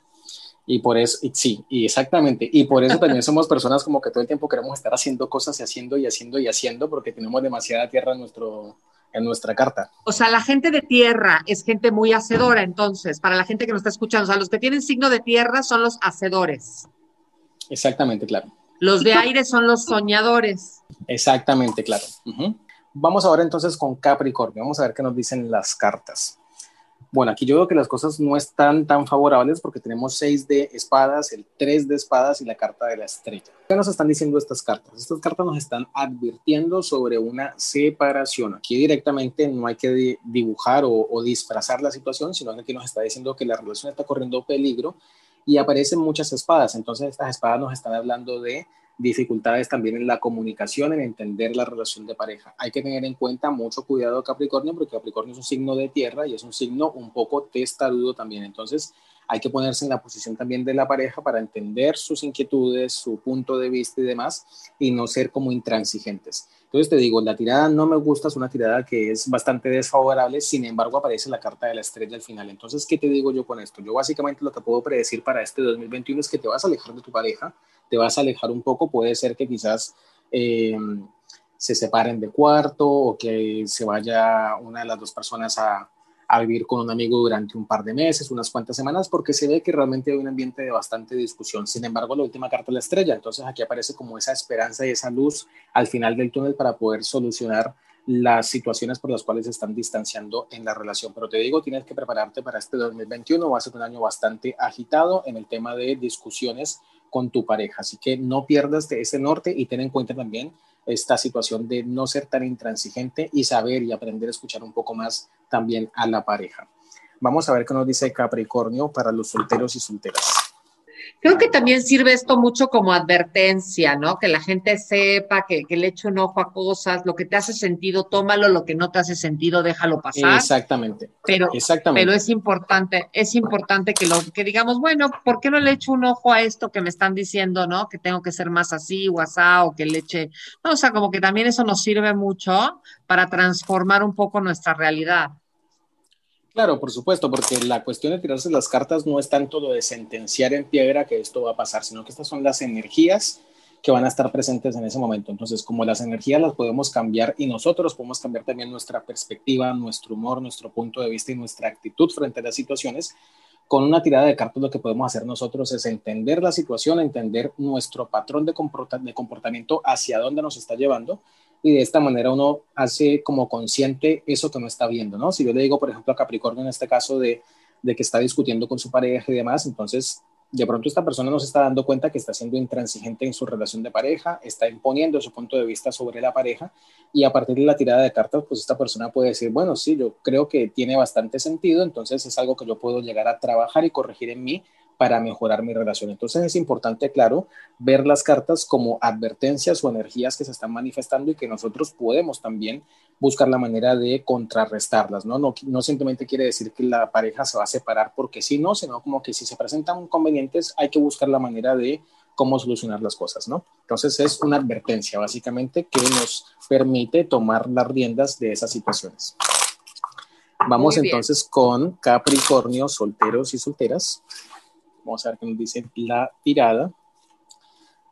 Y por eso, y sí, y exactamente. Y por eso también somos personas como que todo el tiempo queremos estar haciendo cosas y haciendo y haciendo y haciendo porque tenemos demasiada tierra en, nuestro, en nuestra carta. O sea, la gente de tierra es gente muy hacedora, entonces, para la gente que nos está escuchando, o sea, los que tienen signo de tierra son los hacedores. Exactamente, claro. Los de aire son los soñadores. Exactamente, claro. Ujú. Vamos ahora entonces con Capricornio. Vamos a ver qué nos dicen las cartas. Bueno, aquí yo veo que las cosas no están tan favorables porque tenemos seis de espadas, el tres de espadas y la carta de la estrella. ¿Qué nos están diciendo estas cartas? Estas cartas nos están advirtiendo sobre una separación. Aquí directamente no hay que di- dibujar o, o disfrazar la situación, sino que aquí nos está diciendo que la relación está corriendo peligro y aparecen muchas espadas. Entonces estas espadas nos están hablando de dificultades también en la comunicación, en entender la relación de pareja. Hay que tener en cuenta mucho cuidado Capricornio, porque Capricornio es un signo de tierra y es un signo un poco testarudo también. Entonces, hay que ponerse en la posición también de la pareja para entender sus inquietudes, su punto de vista y demás, y no ser como intransigentes. Entonces te digo, la tirada no me gusta, es una tirada que es bastante desfavorable, sin embargo aparece la carta de la estrella al final. Entonces, ¿qué te digo yo con esto? Yo básicamente lo que puedo predecir para este 2021 es que te vas a alejar de tu pareja, te vas a alejar un poco, puede ser que quizás eh, se separen de cuarto o que se vaya una de las dos personas a, a vivir con un amigo durante un par de meses, unas cuantas semanas, porque se ve que realmente hay un ambiente de bastante discusión. Sin embargo, la última carta es la estrella, entonces aquí aparece como esa esperanza y esa luz al final del túnel para poder solucionar las situaciones por las cuales se están distanciando en la relación. Pero te digo, tienes que prepararte para este 2021, va a ser un año bastante agitado en el tema de discusiones con tu pareja, así que no pierdas de ese norte y ten en cuenta también esta situación de no ser tan intransigente y saber y aprender a escuchar un poco más también a la pareja. Vamos a ver qué nos dice Capricornio para los solteros y solteras. Creo que también sirve esto mucho como advertencia, ¿no? Que la gente sepa, que, le eche un ojo a cosas, lo que te hace sentido, tómalo, lo que no te hace sentido, déjalo pasar. Exactamente. Pero, Exactamente. pero es importante, es importante que lo que digamos, bueno, ¿por qué no le echo un ojo a esto que me están diciendo, ¿no? Que tengo que ser más así o asá, o que le eche, no, o sea, como que también eso nos sirve mucho para transformar un poco nuestra realidad. Claro, por supuesto, porque la cuestión de tirarse las cartas no es tanto lo de sentenciar en piedra que esto va a pasar, sino que estas son las energías que van a estar presentes en ese momento. Entonces, como las energías las podemos cambiar y nosotros podemos cambiar también nuestra perspectiva, nuestro humor, nuestro punto de vista y nuestra actitud frente a las situaciones, con una tirada de cartas lo que podemos hacer nosotros es entender la situación, entender nuestro patrón de comportamiento hacia dónde nos está llevando y de esta manera uno hace como consciente eso que no está viendo, ¿no? Si yo le digo, por ejemplo, a Capricornio en este caso de, que está discutiendo con su pareja y demás, entonces de pronto esta persona no está dando cuenta que está siendo intransigente en su relación de pareja, está imponiendo su punto de vista sobre la pareja y a partir de la tirada de cartas, pues esta persona puede decir, bueno, sí, yo creo que tiene bastante sentido, entonces es algo que yo puedo llegar a trabajar y corregir en mí para mejorar mi relación. Entonces es importante, claro, ver las cartas como advertencias o energías que se están manifestando y que nosotros podemos también buscar la manera de contrarrestarlas, ¿no? No, no simplemente quiere decir que la pareja se va a separar porque sí, no, sino como que si se presentan inconvenientes hay que buscar la manera de cómo solucionar las cosas, ¿no? Entonces es una advertencia básicamente que nos permite tomar las riendas de esas situaciones. Vamos entonces con Capricornio, solteros y solteras. Vamos a ver qué nos dice la tirada.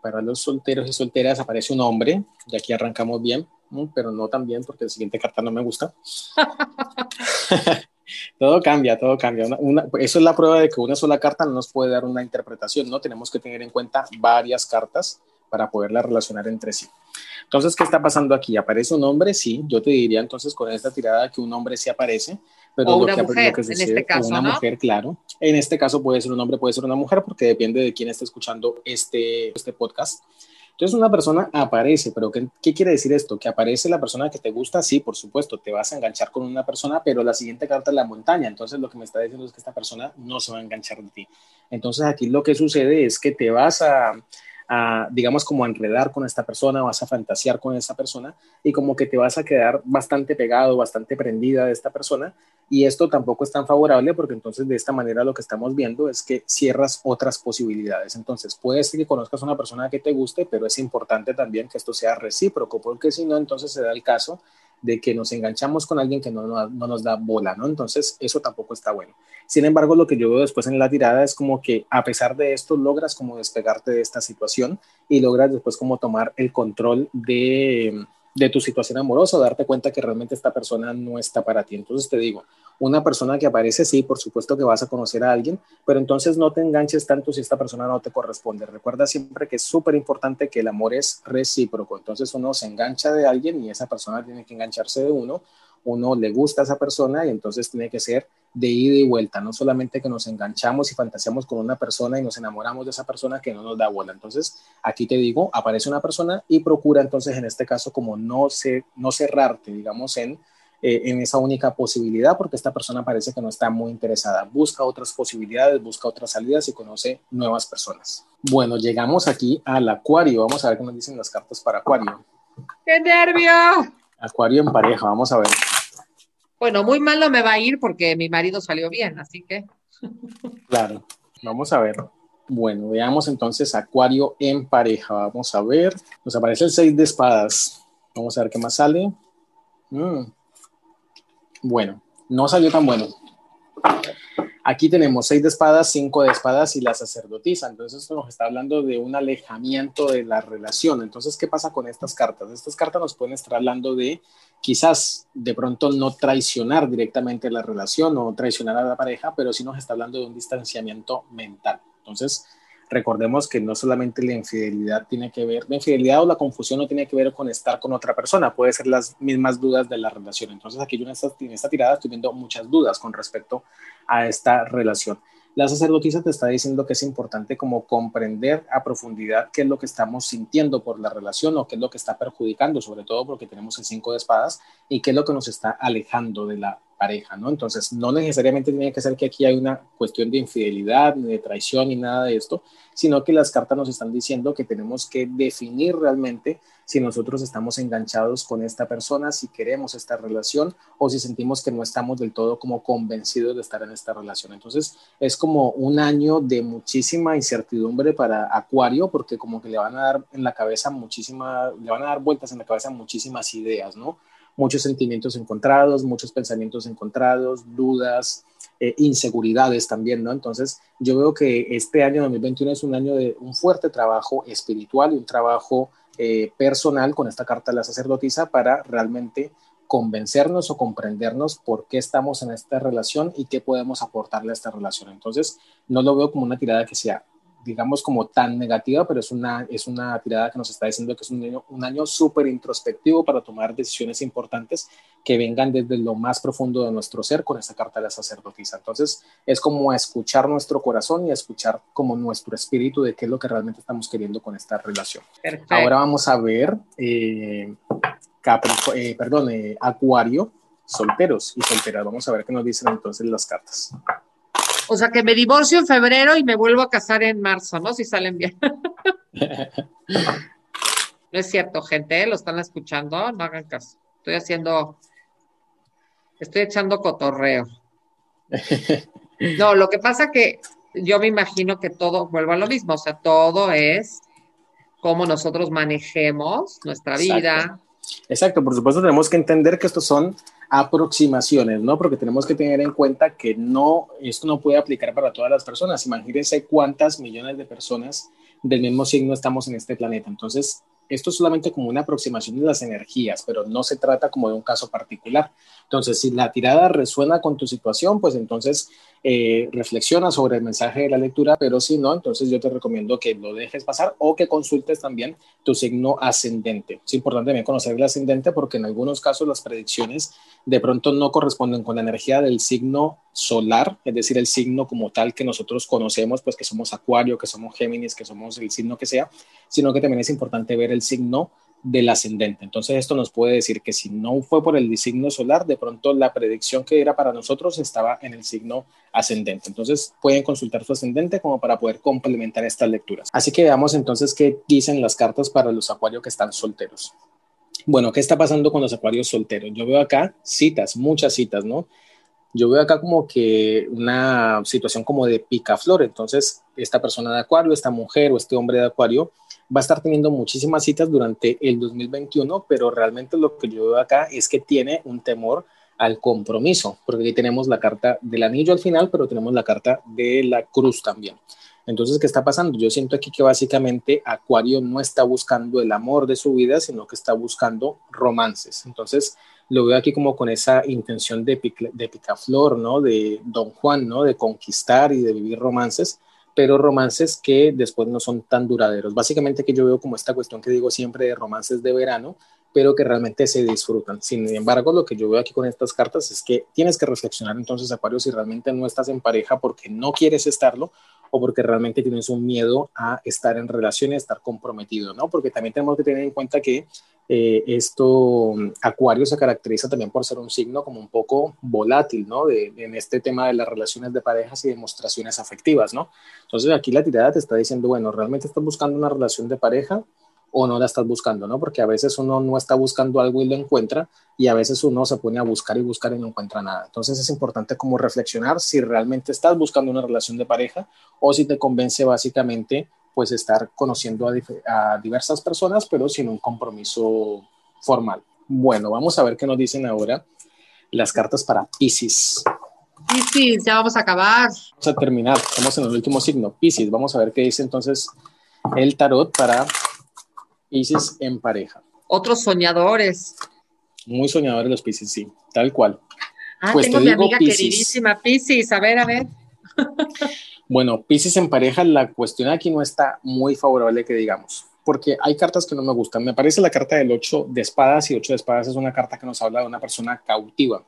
Para los solteros y solteras aparece un hombre, y aquí arrancamos bien, pero no tan bien porque la siguiente carta no me gusta. todo cambia, todo cambia. eso es la prueba de que una sola carta no nos puede dar una interpretación, ¿no? Tenemos que tener en cuenta varias cartas para poderlas relacionar entre sí. Entonces, ¿qué está pasando aquí? ¿Aparece un hombre? Sí, yo te diría entonces con esta tirada que un hombre sí aparece, pero o una mujer, en este caso, una mujer, claro. En este caso puede ser un hombre, puede ser una mujer, porque depende de quién esté escuchando este, este podcast. Entonces una persona aparece, pero ¿qué, ¿qué, quiere decir esto? Que aparece la persona que te gusta, sí, por supuesto, te vas a enganchar con una persona, pero la siguiente carta es la montaña, entonces lo que me está diciendo es que esta persona no se va a enganchar de ti. Entonces aquí lo que sucede es que te vas a, digamos, como a enredar con esta persona, vas a fantasear con esa persona y como que te vas a quedar bastante pegado, bastante prendida de esta persona. Y esto tampoco es tan favorable porque entonces de esta manera lo que estamos viendo es que cierras otras posibilidades. Entonces puede ser que conozcas a una persona que te guste, pero es importante también que esto sea recíproco porque si no, entonces se da el caso de que nos enganchamos con alguien que no, no, nos da bola, ¿no? Entonces, eso tampoco está bueno. Sin embargo, lo que yo veo después en la tirada es como que a pesar de esto logras como despegarte de esta situación y logras después como tomar el control de, de tu situación amorosa, darte cuenta que realmente esta persona no está para ti. Entonces te digo, una persona que aparece, sí, por supuesto que vas a conocer a alguien, pero entonces no te enganches tanto si esta persona no te corresponde. Recuerda siempre que es súper importante que el amor es recíproco. Entonces uno se engancha de alguien y esa persona tiene que engancharse de uno. Uno le gusta a esa persona y entonces tiene que ser de ida y vuelta, no solamente que nos enganchamos y fantaseamos con una persona y nos enamoramos de esa persona que no nos da bola. Entonces, aquí te digo, aparece una persona y procura entonces en este caso como no, se, no cerrarte, digamos, en eh, en esa única posibilidad porque esta persona parece que no está muy interesada. Busca otras posibilidades, busca otras salidas y conoce nuevas personas. Bueno, llegamos aquí al acuario. Vamos a ver qué nos dicen las cartas para acuario. ¡Qué nervio! Acuario en pareja, vamos a ver. Bueno, muy mal no me va a ir porque mi marido salió bien, así que. Claro, vamos a ver. Bueno, veamos entonces Acuario en pareja. Vamos a ver. Nos aparece el 6 de espadas. Vamos a ver qué más sale. Mm. Bueno, no salió tan bueno. Aquí tenemos seis de espadas, cinco de espadas y la sacerdotisa. Entonces, esto nos está hablando de un alejamiento de la relación. Entonces, ¿qué pasa con estas cartas? Estas cartas nos pueden estar hablando de quizás de pronto no traicionar directamente la relación o traicionar a la pareja, pero sí nos está hablando de un distanciamiento mental. Entonces, recordemos que no solamente la infidelidad tiene que ver, la infidelidad o la confusión no tiene que ver con estar con otra persona, puede ser las mismas dudas de la relación. Entonces aquí yo en esta, esta tirada estoy viendo muchas dudas con respecto a esta relación. La sacerdotisa te está diciendo que es importante como comprender a profundidad qué es lo que estamos sintiendo por la relación o qué es lo que está perjudicando, sobre todo porque tenemos el cinco de espadas y qué es lo que nos está alejando de la pareja, ¿no? Entonces, no necesariamente tiene que ser que aquí hay una cuestión de infidelidad, ni de traición, ni nada de esto, sino que las cartas nos están diciendo que tenemos que definir realmente si nosotros estamos enganchados con esta persona, si queremos esta relación o si sentimos que no estamos del todo como convencidos de estar en esta relación. Entonces, es como un año de muchísima incertidumbre para Acuario, porque como que le van a dar en la cabeza muchísima, le van a dar vueltas en la cabeza muchísimas ideas, ¿no? muchos sentimientos encontrados, muchos pensamientos encontrados, dudas, eh, inseguridades también, ¿no? Entonces, yo veo que este año 2021 es un año de un fuerte trabajo espiritual y un trabajo eh, personal con esta carta de la sacerdotisa para realmente convencernos o comprendernos por qué estamos en esta relación y qué podemos aportarle a esta relación. Entonces, no lo veo como una tirada que sea digamos, como tan negativa, pero es una, es una tirada que nos está diciendo que es un año, un año súper introspectivo para tomar decisiones importantes que vengan desde lo más profundo de nuestro ser con esta carta de la sacerdotisa. Entonces, es como escuchar nuestro corazón y escuchar como nuestro espíritu de qué es lo que realmente estamos queriendo con esta relación. Ahora vamos a ver, eh, eh perdón, eh, Acuario, solteros y solteras. Vamos a ver qué nos dicen entonces las cartas. O sea, que me divorcio en febrero y me vuelvo a casar en marzo, ¿no? Si salen bien. no es cierto, gente, ¿eh? lo están escuchando, no hagan caso. Estoy haciendo, estoy echando cotorreo. No, lo que pasa que yo me imagino que todo vuelva a lo mismo, o sea, todo es cómo nosotros manejemos nuestra vida. Exacto, por supuesto tenemos que entender que estos son aproximaciones, ¿no? Porque tenemos que tener en cuenta que no, esto no puede aplicar para todas las personas. Imagínense cuántas millones de personas del mismo signo estamos en este planeta. Entonces, esto es solamente como una aproximación de las energías, pero no se trata como de un caso particular. Entonces, si la tirada resuena con tu situación, pues entonces eh, reflexiona sobre el mensaje de la lectura, pero si no, entonces yo te recomiendo que lo dejes pasar o que consultes también tu signo ascendente. Es importante también conocer el ascendente porque en algunos casos las predicciones de pronto no corresponden con la energía del signo solar, es decir, el signo como tal que nosotros conocemos, pues que somos Acuario, que somos Géminis, que somos el signo que sea, sino que también es importante ver el signo del ascendente. Entonces esto nos puede decir que si no fue por el signo solar, de pronto la predicción que era para nosotros estaba en el signo ascendente. Entonces pueden consultar su ascendente como para poder complementar estas lecturas. Así que veamos entonces qué dicen las cartas para los acuarios que están solteros. Bueno, ¿qué está pasando con los acuarios solteros? Yo veo acá citas, muchas citas, ¿no? Yo veo acá como que una situación como de picaflor. Entonces, esta persona de acuario, esta mujer o este hombre de acuario, va a estar teniendo muchísimas citas durante el 2021, pero realmente lo que yo veo acá es que tiene un temor al compromiso, porque aquí tenemos la carta del anillo al final, pero tenemos la carta de la cruz también. Entonces, ¿qué está pasando? Yo siento aquí que básicamente Acuario no está buscando el amor de su vida, sino que está buscando romances. Entonces, lo veo aquí como con esa intención de, de picaflor, ¿no? De Don Juan, ¿no? De conquistar y de vivir romances pero romances que después no son tan duraderos. Básicamente que yo veo como esta cuestión que digo siempre de romances de verano, pero que realmente se disfrutan. Sin embargo, lo que yo veo aquí con estas cartas es que tienes que reflexionar entonces, Acuario, si realmente no estás en pareja porque no quieres estarlo o porque realmente tienes un miedo a estar en relaciones, estar comprometido, ¿no? Porque también tenemos que tener en cuenta que eh, esto, Acuario se caracteriza también por ser un signo como un poco volátil, ¿no? De, en este tema de las relaciones de parejas y demostraciones afectivas, ¿no? Entonces aquí la tirada te está diciendo, bueno, ¿realmente estás buscando una relación de pareja? O no la estás buscando, ¿no? Porque a veces uno no está buscando algo y lo encuentra y a veces uno se pone a buscar y buscar y no encuentra nada. Entonces es importante como reflexionar si realmente estás buscando una relación de pareja o si te convence básicamente pues estar conociendo a, diversas personas, pero sin un compromiso formal. Bueno, vamos a ver qué nos dicen ahora las cartas para Pisces. Pisces, ya vamos a acabar. Vamos a terminar, estamos en el último signo, Pisces. Vamos a ver qué dice entonces el tarot para Pisces en pareja. Otros soñadores. Muy soñadores los Pisces, sí, tal cual. Ah, pues tengo mi amiga queridísima Pisces, a ver, a ver. Bueno, Pisces en pareja, la cuestión aquí no está muy favorable que digamos, porque hay cartas que no me gustan. Me parece la carta del 8 de espadas y 8 de espadas es una carta que nos habla de una persona cautiva,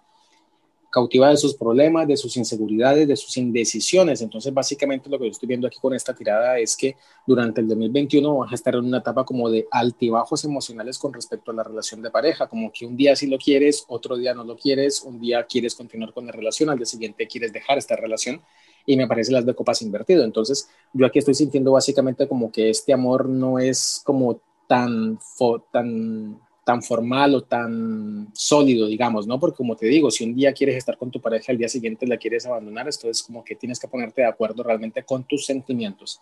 cautiva de sus problemas, de sus inseguridades, de sus indecisiones. Entonces, básicamente lo que yo estoy viendo aquí con esta tirada es que durante el 2021 vas a estar en una etapa como de altibajos emocionales con respecto a la relación de pareja, como que un día sí lo quieres, otro día no lo quieres, un día quieres continuar con la relación, al día siguiente quieres dejar esta relación y me parece las de copas invertido. Entonces, yo aquí estoy sintiendo básicamente como que este amor no es como tan, tan, tan formal o tan sólido, digamos, ¿no? Porque como te digo, si un día quieres estar con tu pareja, al día siguiente la quieres abandonar, esto es como que tienes que ponerte de acuerdo realmente con tus sentimientos.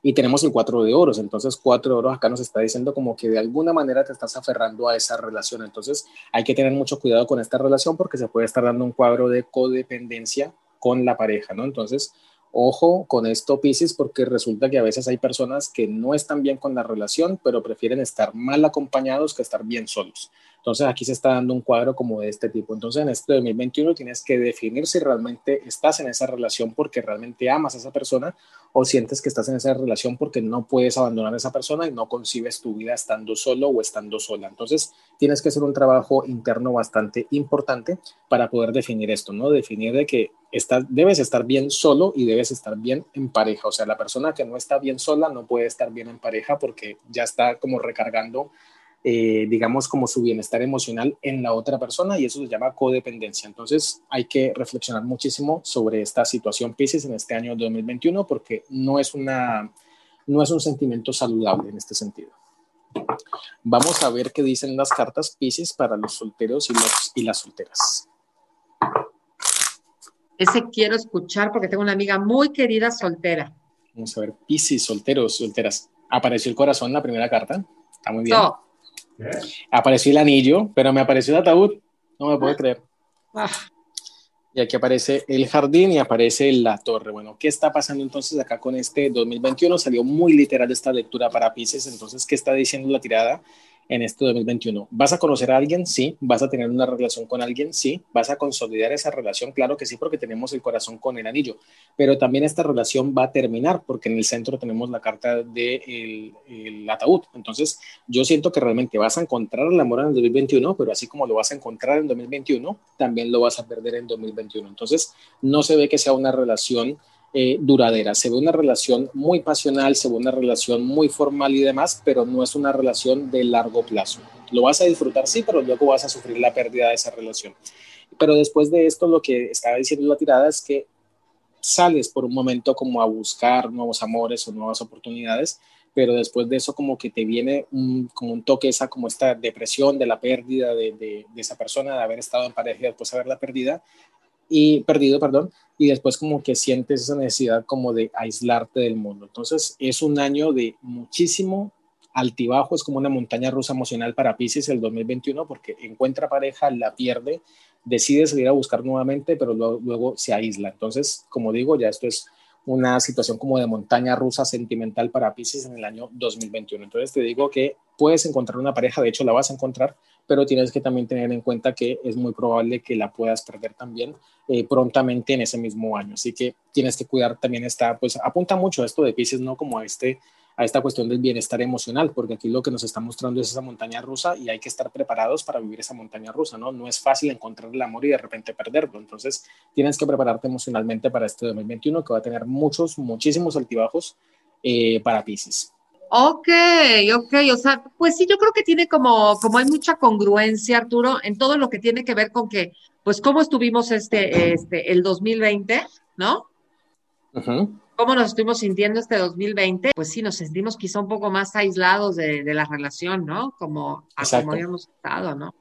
Y tenemos el cuatro de oros, entonces cuatro de oros acá nos está diciendo como que de alguna manera te estás aferrando a esa relación. Entonces hay que tener mucho cuidado con esta relación porque se puede estar dando un cuadro de codependencia con la pareja, ¿no? Entonces, ojo con esto, Pisces, porque resulta que a veces hay personas que no están bien con la relación, pero prefieren estar mal acompañados que estar bien solos. Entonces aquí se está dando un cuadro como de este tipo. Entonces en este 2021 tienes que definir si realmente estás en esa relación porque realmente amas a esa persona o sientes que estás en esa relación porque no puedes abandonar a esa persona y no concibes tu vida estando solo o estando sola. Entonces tienes que hacer un trabajo interno bastante importante para poder definir esto, ¿no? Definir de que estás, debes estar bien solo y debes estar bien en pareja. O sea, la persona que no está bien sola no puede estar bien en pareja porque ya está como recargando eh, digamos, como su bienestar emocional en la otra persona y eso se llama codependencia. Entonces hay que reflexionar muchísimo sobre esta situación Pisces en este año 2021 porque no es, una, no es un sentimiento saludable en este sentido. Vamos a ver qué dicen las cartas Pisces para los solteros y, los, y las solteras. Ese quiero escuchar porque tengo una amiga muy querida soltera. Vamos a ver, Pisces, solteros, solteras. Apareció el corazón en la primera carta. Está muy bien. Apareció el anillo, pero me apareció el ataúd. No me puedo ah. creer. Ah. Y aquí aparece el jardín y aparece la torre. Bueno, ¿qué está pasando entonces acá con este 2021? Salió muy literal esta lectura para Pisces. Entonces, ¿qué está diciendo la tirada? En este 2021. ¿Vas a conocer a alguien? Sí. ¿Vas a tener una relación con alguien? Sí. ¿Vas a consolidar esa relación? Claro que sí, porque tenemos el corazón con el anillo. Pero también esta relación va a terminar porque en el centro tenemos la carta del de el ataúd. Entonces, yo siento que realmente vas a encontrar el amor en el 2021, pero así como lo vas a encontrar en 2021, también lo vas a perder en 2021. Entonces, no se ve que sea una relación eh, duradera. Se ve una relación muy pasional, se ve una relación muy formal y demás, pero no es una relación de largo plazo. Lo vas a disfrutar, sí, pero luego vas a sufrir la pérdida de esa relación. Pero después de esto, lo que estaba diciendo la tirada es que sales por un momento como a buscar nuevos amores o nuevas oportunidades, pero después de eso como que te viene un, como un toque esa como esta depresión de la pérdida de, de, esa persona, de haber estado en pareja y después haberla perdida, y perdido, perdón, y después como que sientes esa necesidad como de aislarte del mundo. Entonces es un año de muchísimo altibajo, es como una montaña rusa emocional para Pisces el 2021 porque encuentra pareja, la pierde, decide salir a buscar nuevamente, pero luego, luego se aísla. Entonces, como digo, ya esto es una situación como de montaña rusa sentimental para Pisces en el año 2021. Entonces te digo que puedes encontrar una pareja, de hecho la vas a encontrar, pero tienes que también tener en cuenta que es muy probable que la puedas perder también eh, prontamente en ese mismo año. Así que tienes que cuidar también esta, pues apunta mucho a esto de Pisces, ¿no? Como a este, a esta cuestión del bienestar emocional, porque aquí lo que nos está mostrando es esa montaña rusa y hay que estar preparados para vivir esa montaña rusa, ¿no? No es fácil encontrar el amor y de repente perderlo, entonces tienes que prepararte emocionalmente para este 2021 que va a tener muchos, muchísimos altibajos eh, para Pisces. Ok, ok, o sea, pues sí, yo creo que tiene como, como hay mucha congruencia, Arturo, en todo lo que tiene que ver con que, pues, cómo estuvimos este, este, el 2020, ¿no? ¿Cómo nos estuvimos sintiendo este 2020? Pues sí, nos sentimos quizá un poco más aislados de, la relación, ¿no? Como, como habíamos estado, ¿no?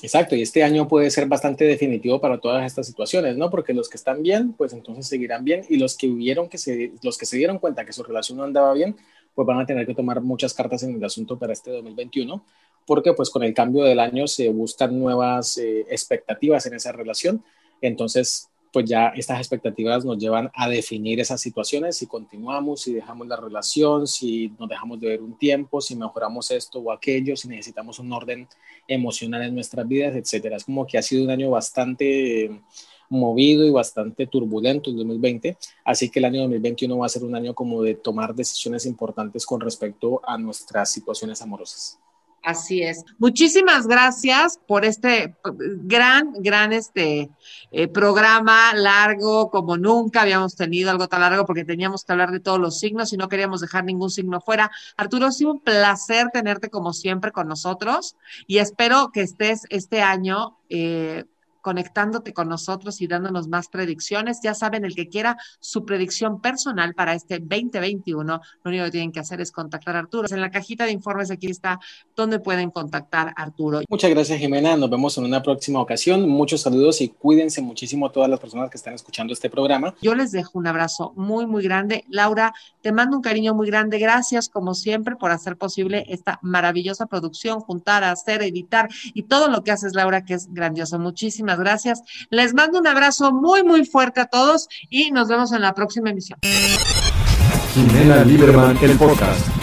Exacto, y este año puede ser bastante definitivo para todas estas situaciones, ¿no? Porque los que están bien, pues entonces seguirán bien, y los que vieron que se, los que se dieron cuenta que su relación no andaba bien, pues van a tener que tomar muchas cartas en el asunto para este 2021, porque pues con el cambio del año se buscan nuevas eh, expectativas en esa relación, entonces pues ya estas expectativas nos llevan a definir esas situaciones, si continuamos, si dejamos la relación, si nos dejamos de ver un tiempo, si mejoramos esto o aquello, si necesitamos un orden emocional en nuestras vidas, etcétera. Es como que ha sido un año bastante movido y bastante turbulento el 2020, así que el año 2021 va a ser un año como de tomar decisiones importantes con respecto a nuestras situaciones amorosas. Así es. Muchísimas gracias por este gran, gran este eh, programa largo como nunca habíamos tenido algo tan largo porque teníamos que hablar de todos los signos y no queríamos dejar ningún signo fuera. Arturo, ha sido un placer tenerte como siempre con nosotros y espero que estés este año eh, conectándote con nosotros y dándonos más predicciones. Ya saben, el que quiera su predicción personal para este 2021, lo único que tienen que hacer es contactar a Arturo. En la cajita de informes aquí está donde pueden contactar a Arturo. Muchas gracias, Jimena. Nos vemos en una próxima ocasión. Muchos saludos y cuídense muchísimo a todas las personas que están escuchando este programa. Yo les dejo un abrazo muy, muy grande. Laura, te mando un cariño muy grande. Gracias, como siempre, por hacer posible esta maravillosa producción, juntar, hacer, editar y todo lo que haces, Laura, que es grandioso. Gracias. Les mando un abrazo muy, muy fuerte a todos y nos vemos en la próxima emisión. El podcast.